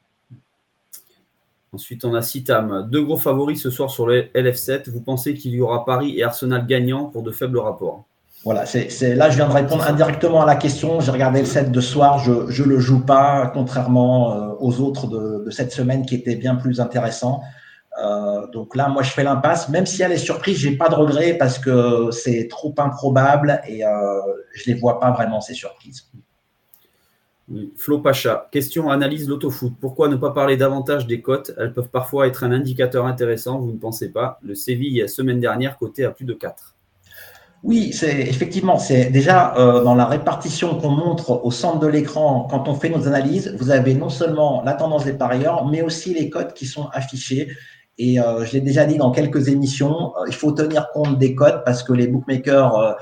Ensuite, on a Citam. Deux gros favoris ce soir sur le LF7. Vous pensez qu'il y aura Paris et Arsenal gagnants pour de faibles rapports? Voilà, c'est là je viens de répondre indirectement à la question. J'ai regardé le set de soir, je ne le joue pas, contrairement euh, aux autres de, de, cette semaine qui étaient bien plus intéressants. Euh, donc là, moi, je fais l'impasse. Même si elle est surprise, j'ai pas de regret parce que c'est trop improbable et euh, je les vois pas vraiment ces surprises. Flo Pacha, question analyse l'autofoot. Pourquoi ne pas parler davantage des cotes? Elles peuvent parfois être un indicateur intéressant, vous ne pensez pas Le Séville, la semaine dernière, coté à plus de 4. Oui, c'est effectivement, c'est déjà euh, dans la répartition qu'on montre au centre de l'écran quand on fait nos analyses, vous avez non seulement la tendance des parieurs, mais aussi les cotes qui sont affichées. Et euh, je l'ai déjà dit dans quelques émissions, euh, il faut tenir compte des codes parce que les bookmakers euh,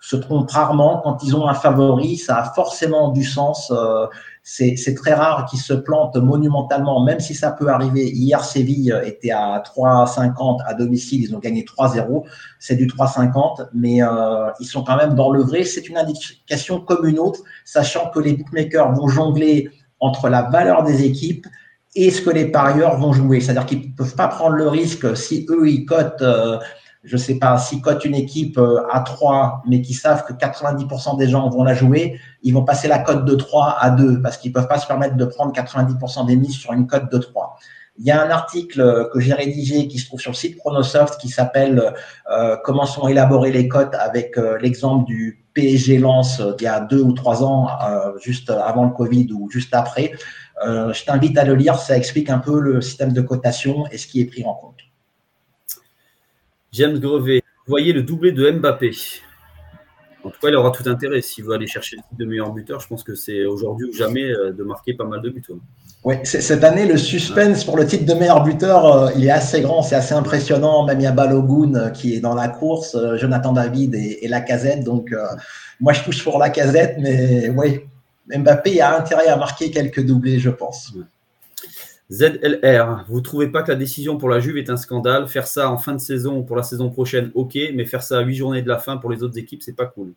se trompent rarement. Quand ils ont un favori, ça a forcément du sens. c'est très rare qu'ils se plantent monumentalement, même si ça peut arriver. Hier, Séville était à 3,50 à domicile, ils ont gagné 3-0. C'est du 3,50, mais ils sont quand même dans le vrai. C'est une indication comme une autre, sachant que les bookmakers vont jongler entre la valeur des équipes et ce que les parieurs vont jouer. C'est-à-dire qu'ils ne peuvent pas prendre le risque si eux, ils cotent, euh, je ne sais pas, s'ils cotent une équipe euh, à 3, mais qui savent que 90% des gens vont la jouer, ils vont passer la cote de 3 à 2 parce qu'ils ne peuvent pas se permettre de prendre 90% des mises sur une cote de 3. Il y a un article que j'ai rédigé qui se trouve sur le site Chronosoft qui s'appelle euh, Comment sont élaborées les cotes avec l'exemple du PSG Lance d'il y a deux ou trois ans, juste avant le Covid ou juste après. Euh, je t'invite à le lire, ça explique un peu le système de cotation et ce qui est pris en compte. James Grevet, vous voyez le doublé de Mbappé. En tout cas, il aura tout intérêt s'il veut aller chercher le titre de meilleur buteur. Je pense que c'est aujourd'hui ou jamais euh, de marquer pas mal de buts. Oui, cette année, le suspense pour le titre de meilleur buteur, euh, il est assez grand, c'est assez impressionnant. Même il y a Balogun qui est dans la course, Jonathan David et, et Lacazette. Donc, moi, je touche pour Lacazette, mais oui, Mbappé a intérêt à marquer quelques doublés, je pense. ZLR, vous ne trouvez pas que la décision pour la Juve est un scandale? Faire ça en fin de saison pour la saison prochaine, ok, mais faire ça à huit journées de la fin pour les autres équipes, c'est pas cool.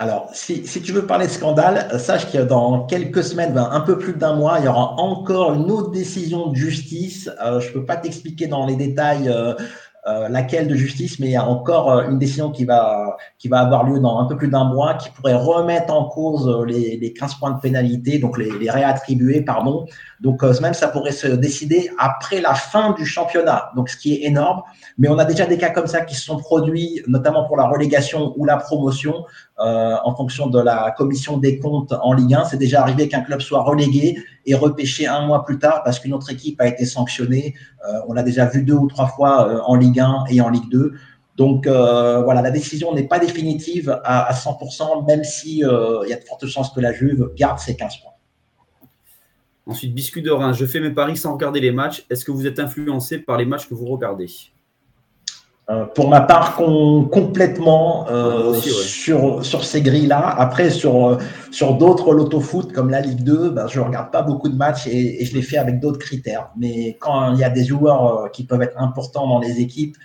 Alors, si, tu veux parler de scandale, sache que dans quelques semaines, ben, un peu plus d'un mois, il y aura encore une autre décision de justice. Euh, je ne peux pas t'expliquer dans les détails euh, euh, laquelle de justice, mais il y a encore euh, une décision qui va, qui va avoir lieu dans un peu plus d'un mois, qui pourrait remettre en cause euh, les, les 15 points de pénalité, donc les, les réattribuer, pardon. Donc même ça pourrait se décider après la fin du championnat, donc ce qui est énorme. Mais on a déjà des cas comme ça qui se sont produits, notamment pour la relégation ou la promotion, euh, en fonction de la commission des comptes en Ligue 1. C'est déjà arrivé qu'un club soit relégué et repêché un mois plus tard parce qu'une autre équipe a été sanctionnée. Euh, on l'a déjà vu deux ou trois fois euh, en Ligue 1 et en Ligue 2. Donc voilà, la décision n'est pas définitive à, à 100%, même si il y a de fortes chances que la Juve garde ses 15 points. Ensuite, Biscuit de Reims, je fais mes paris sans regarder les matchs. Est-ce que vous êtes influencé par les matchs que vous regardez? Euh, pour ma part, complètement euh, sur, sur ces grilles-là. Après, sur, euh, sur d'autres loto-foot comme la Ligue 2, ben, je ne regarde pas beaucoup de matchs et, je les fais avec d'autres critères. Mais quand il y a des joueurs qui peuvent être importants dans les équipes,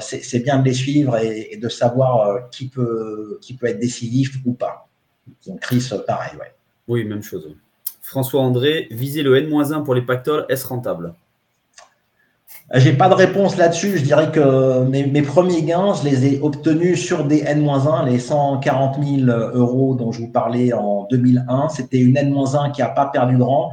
c'est bien de les suivre et, de savoir qui, peut, qui peut être décisif ou pas. Donc, Chris, pareil, ouais. Oui, même chose. François André, viser le N-1 pour les pactoles, est-ce rentable? J'ai pas de réponse là-dessus. Je dirais que mes, premiers gains, je les ai obtenus sur des N-1, les 140 000 euros dont je vous parlais en 2001. C'était une N-1 qui a pas perdu de rang.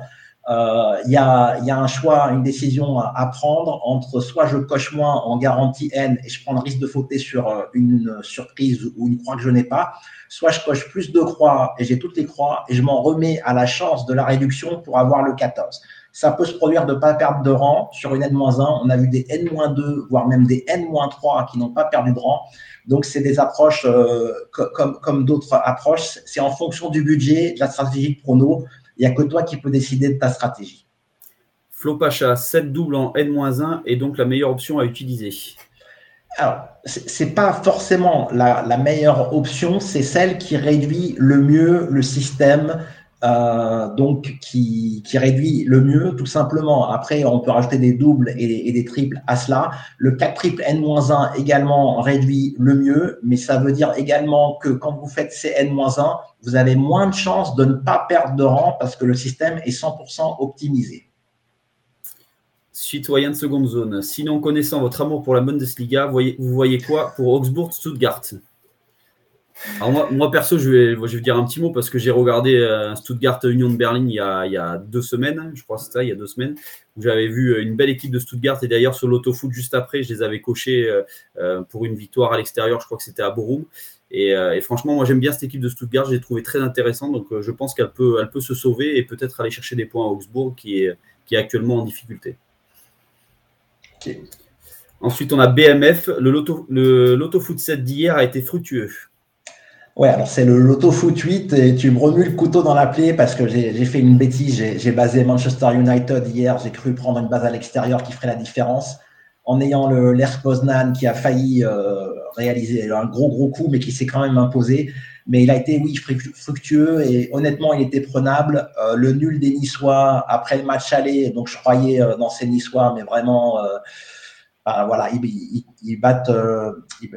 Euh, il y, a, y, a, un choix, une décision à, prendre entre soit je coche moins en garantie N et je prends le risque de fauter sur euh, une surprise ou une croix que je n'ai pas, soit je coche plus de croix et j'ai toutes les croix et je m'en remets à la chance de la réduction pour avoir le 14 ça peut se produire de ne pas perdre de rang sur une N-1. On a vu des N-2, voire même des N-3 qui n'ont pas perdu de rang. Donc, c'est des approches euh, comme, comme d'autres approches. C'est en fonction du budget, de la stratégie de prono. Il n'y a que toi qui peux décider de ta stratégie. Flo Pacha, 7 doubles en N-1 est donc la meilleure option à utiliser. Alors, ce n'est pas forcément la, la meilleure option, c'est celle qui réduit le mieux le système euh, donc qui, réduit le mieux, tout simplement. Après, on peut rajouter des doubles et, des triples à cela. Le 4 triple N-1 également réduit le mieux, mais ça veut dire également que quand vous faites ces N-1, vous avez moins de chances de ne pas perdre de rang parce que le système est 100% optimisé. Citoyen de seconde zone, sinon connaissant votre amour pour la Bundesliga, vous voyez quoi pour Augsbourg-Stuttgart? Alors moi, perso, je vais, je vais dire un petit mot parce que j'ai regardé euh, Stuttgart Union de Berlin il y, a, il y a deux semaines, je crois que c'est ça, il y a deux semaines, où j'avais vu euh, une belle équipe de Stuttgart et d'ailleurs sur l'autofoot juste après, je les avais cochés euh, pour une victoire à l'extérieur, je crois que c'était à Borum. Et, franchement, moi j'aime bien cette équipe de Stuttgart, je l'ai trouvée très intéressante, donc je pense qu'elle peut, elle peut se sauver et peut-être aller chercher des points à Augsbourg qui est, qui est actuellement en difficulté. Ensuite, on a BMF. Le loto, le loto foot 7 d'hier a été fructueux. Ouais, alors c'est le Loto Foot 8 et tu me remues le couteau dans la plaie parce que j'ai fait une bêtise. J'ai basé Manchester United hier. J'ai cru prendre une base à l'extérieur qui ferait la différence en ayant l'Air Poznan qui a failli euh, réaliser un gros gros coup mais qui s'est quand même imposé. Mais il a été, oui, fructueux et honnêtement, il était prenable. Euh, le nul des Niçois après le match aller, donc je croyais euh, dans ces Niçois, mais vraiment bah, voilà, ils, battent, euh,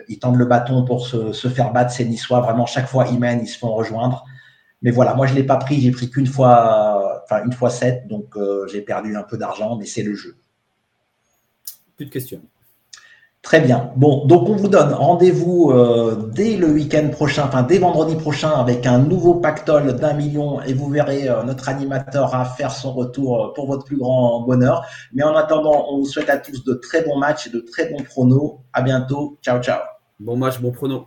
ils, tendent le bâton pour se, faire battre ces Niçois. Vraiment, chaque fois, ils mènent, ils se font rejoindre. Mais voilà, moi, je ne l'ai pas pris. J'ai pris qu'une fois, enfin, une fois 7. Donc, euh, j'ai perdu un peu d'argent, mais c'est le jeu. Plus de questions. Très bien. Bon, donc on vous donne rendez-vous euh, dès le week-end prochain, enfin dès vendredi prochain, avec un nouveau pactole d'un million et vous verrez euh, notre animateur à faire son retour euh, pour votre plus grand bonheur. Mais en attendant, on vous souhaite à tous de très bons matchs et de très bons pronos. À bientôt. Ciao, ciao. Bon match, bon pronos.